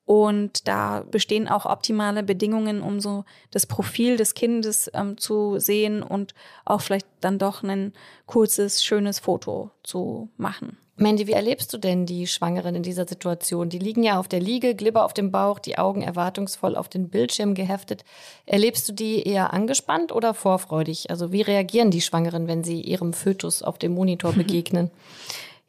Und da bestehen auch optimale Bedingungen, um so das Profil des Kindes ähm, zu sehen und auch vielleicht dann doch ein kurzes, schönes Foto zu machen. Mandy, wie erlebst du denn die Schwangeren in dieser Situation? Die liegen ja auf der Liege, Glibber auf dem Bauch, die Augen erwartungsvoll auf den Bildschirm geheftet. Erlebst du die eher angespannt oder vorfreudig? Also wie reagieren die Schwangeren, wenn sie ihrem Fötus auf dem Monitor *laughs* begegnen?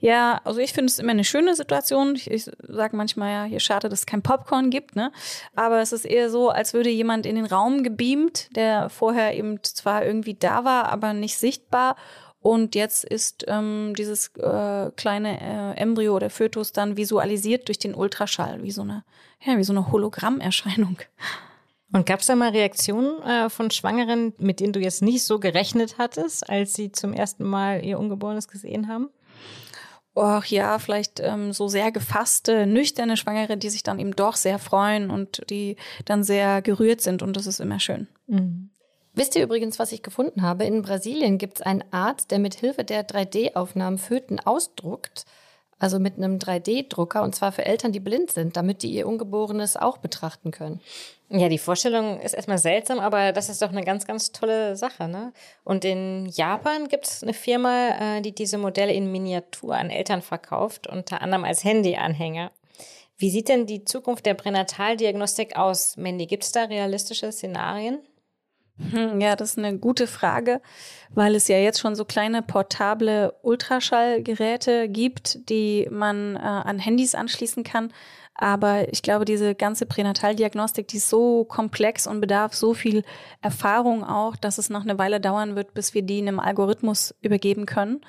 Ja, also ich finde es immer eine schöne Situation. Ich, ich sage manchmal ja, hier schade, dass es kein Popcorn gibt, ne? Aber es ist eher so, als würde jemand in den Raum gebeamt, der vorher eben zwar irgendwie da war, aber nicht sichtbar und jetzt ist ähm, dieses äh, kleine äh, Embryo oder Fötus dann visualisiert durch den Ultraschall, wie so eine, ja, wie so eine Hologrammerscheinung. Und gab es da mal Reaktionen äh, von Schwangeren, mit denen du jetzt nicht so gerechnet hattest, als sie zum ersten Mal ihr Ungeborenes gesehen haben? Och ja, vielleicht ähm, so sehr gefasste, nüchterne Schwangere, die sich dann eben doch sehr freuen und die dann sehr gerührt sind und das ist immer schön. Mhm. Wisst ihr übrigens, was ich gefunden habe? In Brasilien gibt es einen Arzt, der mit Hilfe der 3D-Aufnahmen Föten ausdruckt. Also mit einem 3D-Drucker und zwar für Eltern, die blind sind, damit die ihr Ungeborenes auch betrachten können. Ja, die Vorstellung ist erstmal seltsam, aber das ist doch eine ganz, ganz tolle Sache. Ne? Und in Japan gibt es eine Firma, äh, die diese Modelle in Miniatur an Eltern verkauft, unter anderem als Handyanhänger. Wie sieht denn die Zukunft der Pränataldiagnostik aus, Mandy? Gibt es da realistische Szenarien? Hm, ja, das ist eine gute Frage, weil es ja jetzt schon so kleine portable Ultraschallgeräte gibt, die man äh, an Handys anschließen kann. Aber ich glaube, diese ganze Pränataldiagnostik, die ist so komplex und bedarf so viel Erfahrung auch, dass es noch eine Weile dauern wird, bis wir die einem Algorithmus übergeben können.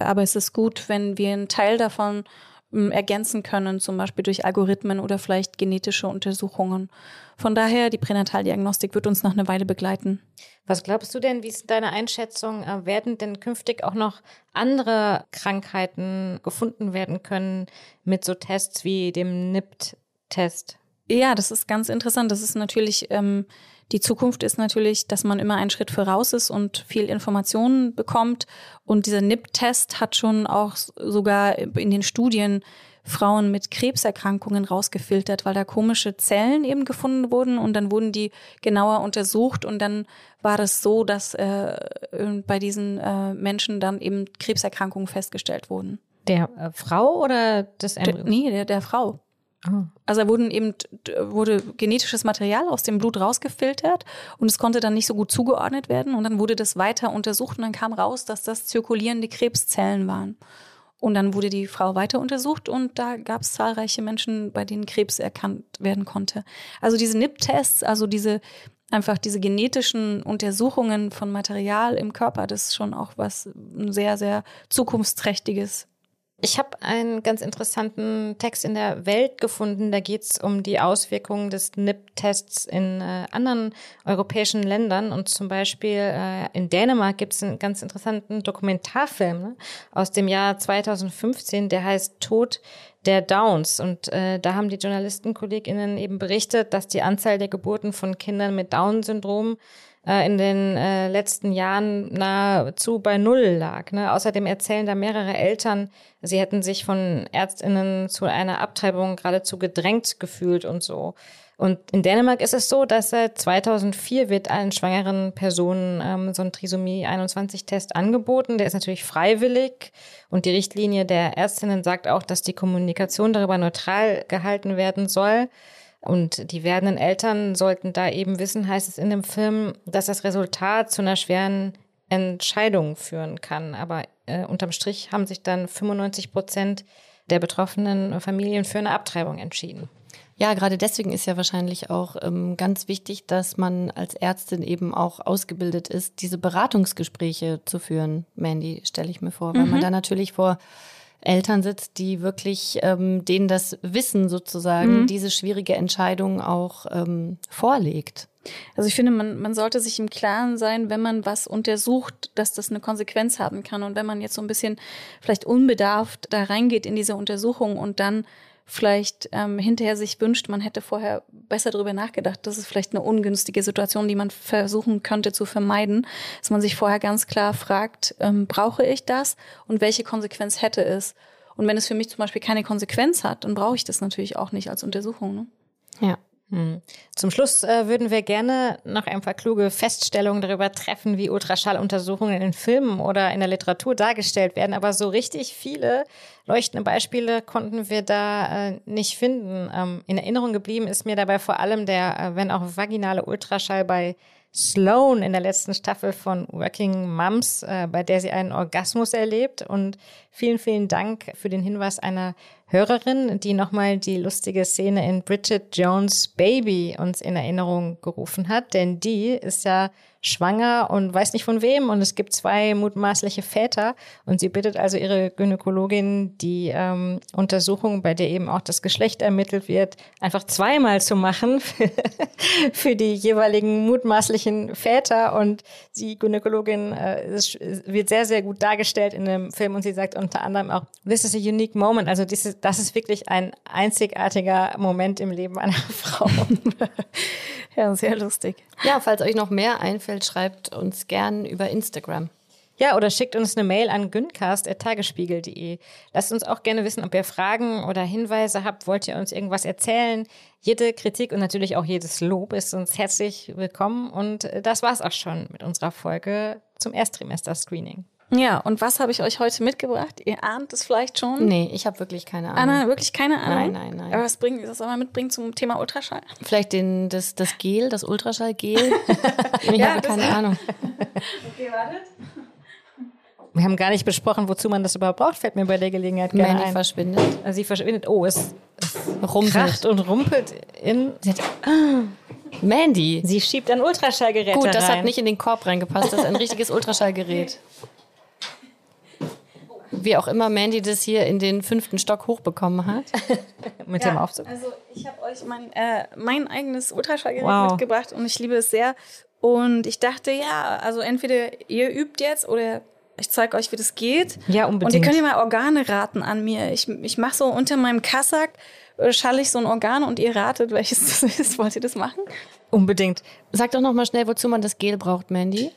Aber es ist gut, wenn wir einen Teil davon ergänzen können, zum Beispiel durch Algorithmen oder vielleicht genetische Untersuchungen. Von daher, die Pränataldiagnostik wird uns noch eine Weile begleiten. Was glaubst du denn, wie ist deine Einschätzung? Äh, werden denn künftig auch noch andere Krankheiten gefunden werden können mit so Tests wie dem NIPT-Test? Ja, das ist ganz interessant. Das ist natürlich ähm, die Zukunft ist natürlich, dass man immer einen Schritt voraus ist und viel Informationen bekommt. Und dieser NIP-Test hat schon auch sogar in den Studien Frauen mit Krebserkrankungen rausgefiltert, weil da komische Zellen eben gefunden wurden und dann wurden die genauer untersucht und dann war es so, dass äh, bei diesen äh, Menschen dann eben Krebserkrankungen festgestellt wurden. Der äh, Frau oder des Embryos? Der, nee, der, der Frau. Oh. Also wurden eben wurde genetisches Material aus dem Blut rausgefiltert und es konnte dann nicht so gut zugeordnet werden und dann wurde das weiter untersucht und dann kam raus, dass das zirkulierende Krebszellen waren. Und dann wurde die Frau weiter untersucht und da gab es zahlreiche Menschen, bei denen Krebs erkannt werden konnte. Also diese NIP-Tests, also diese einfach diese genetischen Untersuchungen von Material im Körper, das ist schon auch was sehr, sehr zukunftsträchtiges. Ich habe einen ganz interessanten Text in der Welt gefunden. Da geht es um die Auswirkungen des NIP-Tests in äh, anderen europäischen Ländern. Und zum Beispiel äh, in Dänemark gibt es einen ganz interessanten Dokumentarfilm ne, aus dem Jahr 2015, der heißt Tod der Downs. Und äh, da haben die JournalistenkollegInnen eben berichtet, dass die Anzahl der Geburten von Kindern mit Down-Syndrom äh, in den äh, letzten Jahren nahezu bei Null lag. Ne? Außerdem erzählen da mehrere Eltern, sie hätten sich von Ärztinnen zu einer Abtreibung geradezu gedrängt gefühlt und so. Und in Dänemark ist es so, dass seit 2004 wird allen schwangeren Personen ähm, so ein Trisomie 21-Test angeboten. Der ist natürlich freiwillig und die Richtlinie der Ärztinnen sagt auch, dass die Kommunikation darüber neutral gehalten werden soll. Und die werdenden Eltern sollten da eben wissen, heißt es in dem Film, dass das Resultat zu einer schweren Entscheidung führen kann. Aber äh, unterm Strich haben sich dann 95 Prozent der betroffenen Familien für eine Abtreibung entschieden. Ja, gerade deswegen ist ja wahrscheinlich auch ähm, ganz wichtig, dass man als Ärztin eben auch ausgebildet ist, diese Beratungsgespräche zu führen, Mandy, stelle ich mir vor, weil mhm. man da natürlich vor Eltern sitzt, die wirklich ähm, denen das Wissen sozusagen, mhm. diese schwierige Entscheidung auch ähm, vorlegt. Also ich finde, man, man sollte sich im Klaren sein, wenn man was untersucht, dass das eine Konsequenz haben kann. Und wenn man jetzt so ein bisschen vielleicht unbedarft da reingeht in diese Untersuchung und dann vielleicht ähm, hinterher sich wünscht, man hätte vorher besser darüber nachgedacht. Das ist vielleicht eine ungünstige Situation, die man versuchen könnte zu vermeiden, dass man sich vorher ganz klar fragt, ähm, brauche ich das und welche Konsequenz hätte es? Und wenn es für mich zum Beispiel keine Konsequenz hat, dann brauche ich das natürlich auch nicht als Untersuchung. Ne? Ja. Hm. Zum Schluss äh, würden wir gerne noch ein paar kluge Feststellungen darüber treffen, wie Ultraschalluntersuchungen in Filmen oder in der Literatur dargestellt werden. Aber so richtig viele leuchtende Beispiele konnten wir da äh, nicht finden. Ähm, in Erinnerung geblieben ist mir dabei vor allem der, äh, wenn auch vaginale Ultraschall bei Sloan in der letzten Staffel von Working Moms, äh, bei der sie einen Orgasmus erlebt. Und vielen, vielen Dank für den Hinweis einer Hörerin, die nochmal die lustige Szene in Bridget Jones Baby uns in Erinnerung gerufen hat. Denn die ist ja schwanger und weiß nicht von wem. Und es gibt zwei mutmaßliche Väter. Und sie bittet also ihre Gynäkologin, die ähm, Untersuchung, bei der eben auch das Geschlecht ermittelt wird, einfach zweimal zu machen *laughs* für, die jeweiligen mutmaßlichen Väter. Und die Gynäkologin äh, es wird sehr, sehr gut dargestellt in dem Film. Und sie sagt unter anderem auch, this is a unique moment, also dieses, das ist wirklich ein einzigartiger Moment im Leben einer *laughs* Frau. *laughs* ja, sehr lustig. Ja, falls euch noch mehr einfällt, einfällt, schreibt uns gern über Instagram. Ja, oder schickt uns eine Mail an güncast.tagesspiegel.de. Lasst uns auch gerne wissen, ob ihr Fragen oder Hinweise habt. Wollt ihr uns irgendwas erzählen? Jede Kritik und natürlich auch jedes Lob ist uns herzlich willkommen. Und das war's auch schon mit unserer Folge zum Erstrimester-Screening. Ja, und was habe ich euch heute mitgebracht? Ihr ahnt es vielleicht schon. Nee, ich habe wirklich keine Ahnung. Anna, wirklich keine Ahnung? Nein, nein, nein. Aber was bringt, was soll man mitbringen zum Thema Ultraschall? Vielleicht den, das, das Gel, das Ultraschallgel. *laughs* ich ja, habe keine *laughs* Ahnung. okay, wartet. Wir haben gar nicht besprochen, wozu man das überhaupt braucht, fällt mir bei der Gelegenheit gerne Mandy ein. verschwindet. Also sie verschwindet. Oh, es, es rumpelt und rumpelt in... Sie hat, ah, Mandy. Sie schiebt ein Ultraschallgerät Gut, das rein. hat nicht in den Korb reingepasst. Das ist ein richtiges *laughs* Ultraschallgerät wie auch immer Mandy das hier in den fünften Stock hochbekommen hat. *laughs* Mit ja, dem Aufzug. Also ich habe euch mein, äh, mein eigenes Ultraschallgerät wow. mitgebracht und ich liebe es sehr. Und ich dachte, ja, also entweder ihr übt jetzt oder ich zeige euch, wie das geht. Ja, unbedingt. Und ihr könnt ja mal Organe raten an mir. Ich, ich mache so unter meinem Kassack, äh, schalle ich so ein Organ und ihr ratet, *laughs* welches das ist. Wollt ihr das machen? Unbedingt. Sag doch noch mal schnell, wozu man das Gel braucht, Mandy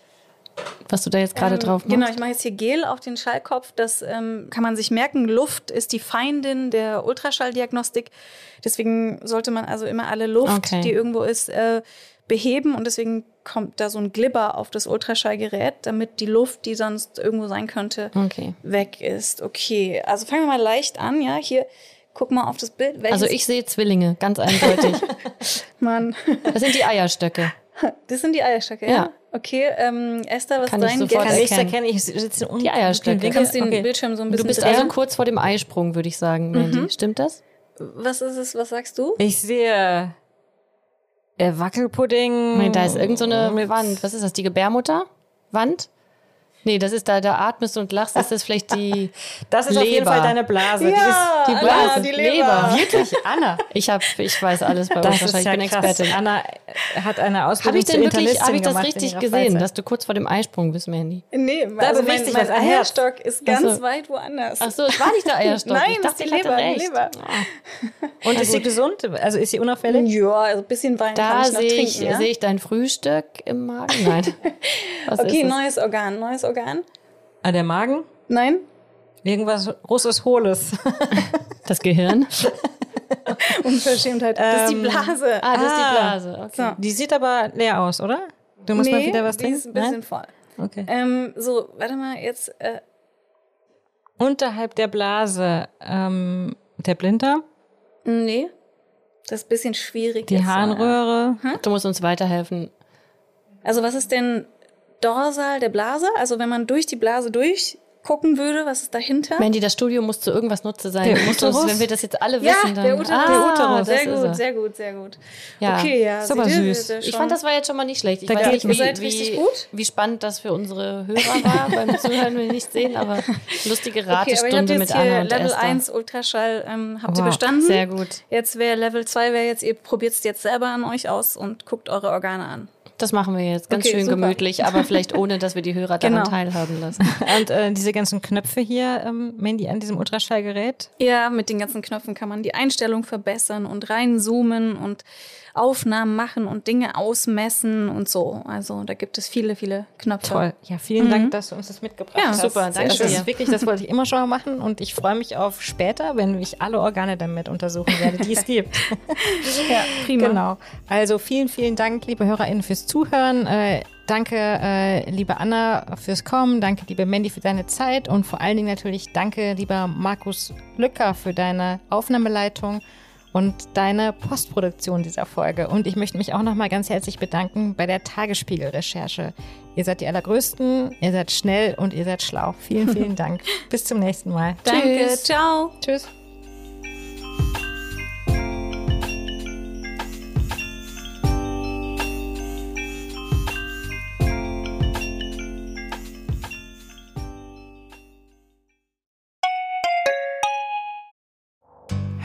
was du da jetzt gerade ähm, drauf machst. Genau, ich mache jetzt hier Gel auf den Schallkopf. Das ähm, kann man sich merken. Luft ist die Feindin der Ultraschalldiagnostik. Deswegen sollte man also immer alle Luft, okay. die irgendwo ist, äh, beheben. Und deswegen kommt da so ein Glibber auf das Ultraschallgerät, damit die Luft, die sonst irgendwo sein könnte, okay. weg ist. Okay, also fangen wir mal leicht an. Ja, hier Guck mal auf das Bild. Welches also ich sehe Zwillinge, ganz eindeutig. *laughs* Mann. Das sind die Eierstöcke. Das sind die Eierstöcke, ja? ja. Okay, ähm, Esther, was kann dein ich sofort Geld? erkennen. Ich sitze unten. Die Eierstöcke. Du kannst den okay. Bildschirm so ein bisschen Du bist drehen. also kurz vor dem Eisprung, würde ich sagen, Mandy. Mhm. Stimmt das? Was ist es? Was sagst du? Ich sehe äh, Wackelpudding. Nee, da ist irgend so eine Wand. Was ist das? Die Gebärmutter? Wand? Nee, das ist da, da atmest und lachst, ist das vielleicht die *laughs* Das ist Leber. auf jeden Fall deine Blase. Ja, die, ist, die Blase. Anna, die Leber. Leber. Wirklich, Anna. Ich hab, ich weiß alles bei das euch. Ich bin krass. Expertin. Anna hat eine Ausbildung Habe ich denn wirklich, habe ich das richtig gesehen, dass du kurz vor dem Eisprung bist, Mandy? Nee, also da mein, mein Eierstock ist ganz so. weit woanders. Ach so, es war nicht der *laughs* Eierstock. Nein, ich dachte, ist die Leber. Die Leber. Oh. *laughs* Und ist sie gesund? Also ist sie unauffällig? Ja, also ein bisschen Wein da kann ich noch sehe trinken. Ich, ja? sehe ich dein Frühstück im Magen? Nein. okay, neues Organ, neues Organ. Ah, der Magen? Nein. Irgendwas Russisch Hohles. *laughs* Das Gehirn? *laughs* Unverschämtheit. Das ist die Ähm, Blase. Ah, das ist die Ah. Blase. Okay. So. Die sieht aber leer aus, oder? Du musst mal wieder was die trinken. ist ein bisschen Nein? voll. Okay. Ähm, so, warte mal, jetzt. Äh, Unterhalb der Blase ähm, der Blinddarm, nee. Das ist ein bisschen schwierig. die jetzt, Harnröhre. Du musst uns weiterhelfen. Also, was ist denn Dorsal der Blase? Also, wenn man durch die Blase durchgucken würde, was ist dahinter? Mandy, das Studio muss zu irgendwas Nutze sein. Der Uterus? wenn wir das jetzt alle ja, wissen, dann. der Uterus. Ah, der Uterus. das Sehr gut, sehr gut, sehr gut. Ja. Okay, ja. Ihr, süß. Ich fand, das war jetzt schon mal nicht schlecht. Ich Da weiß nicht, ihr wie, seid wie, richtig gut. wie spannend das für unsere Hörer war. *laughs* Beim Zuhören will ich nicht sehen, aber lustige Okay, aber ihr habt Ratestunde jetzt mit hier Anna und Level Esther. 1 Ultraschall, ähm, habt ihr Wow, bestanden? Sehr gut. Jetzt wäre Level 2, wäre jetzt, ihr probiert es jetzt selber an euch aus und guckt eure Organe an. Das machen wir jetzt ganz Okay, schön super. gemütlich, aber vielleicht *laughs* ohne, dass wir die Hörer daran Genau. teilhaben lassen. *laughs* Und äh, diese ganzen Knöpfe hier, ähm, Mandy, an diesem Ultraschallgerät. Ja, mit den ganzen Knöpfen kann man die Einstellung verbessern und reinzoomen und Aufnahmen machen und Dinge ausmessen und so. Also da gibt es viele, viele Knöpfe. Toll. Ja, vielen Dank, dass du uns das mitgebracht Ja, hast. super, Das danke ist dir. wirklich, das wollte ich immer schon mal machen und ich freue mich auf später, wenn ich alle Organe damit untersuchen werde, die es *laughs* gibt. Ja, prima. Genau. Also vielen, vielen Dank, liebe HörerInnen, fürs Zuhören. Äh, danke, äh, liebe Anna, fürs Kommen. Danke, liebe Mandy, für deine Zeit. Und vor allen Dingen natürlich danke, lieber Markus Lücker, für deine Aufnahmeleitung und deine Postproduktion dieser Folge. Und ich möchte mich auch nochmal ganz herzlich bedanken bei der Tagesspiegel-Recherche. Ihr seid die Allergrößten, ihr seid schnell und ihr seid schlau. Vielen, vielen *laughs* Dank. Bis zum nächsten Mal. Danke, Tschüss. ciao. Tschüss.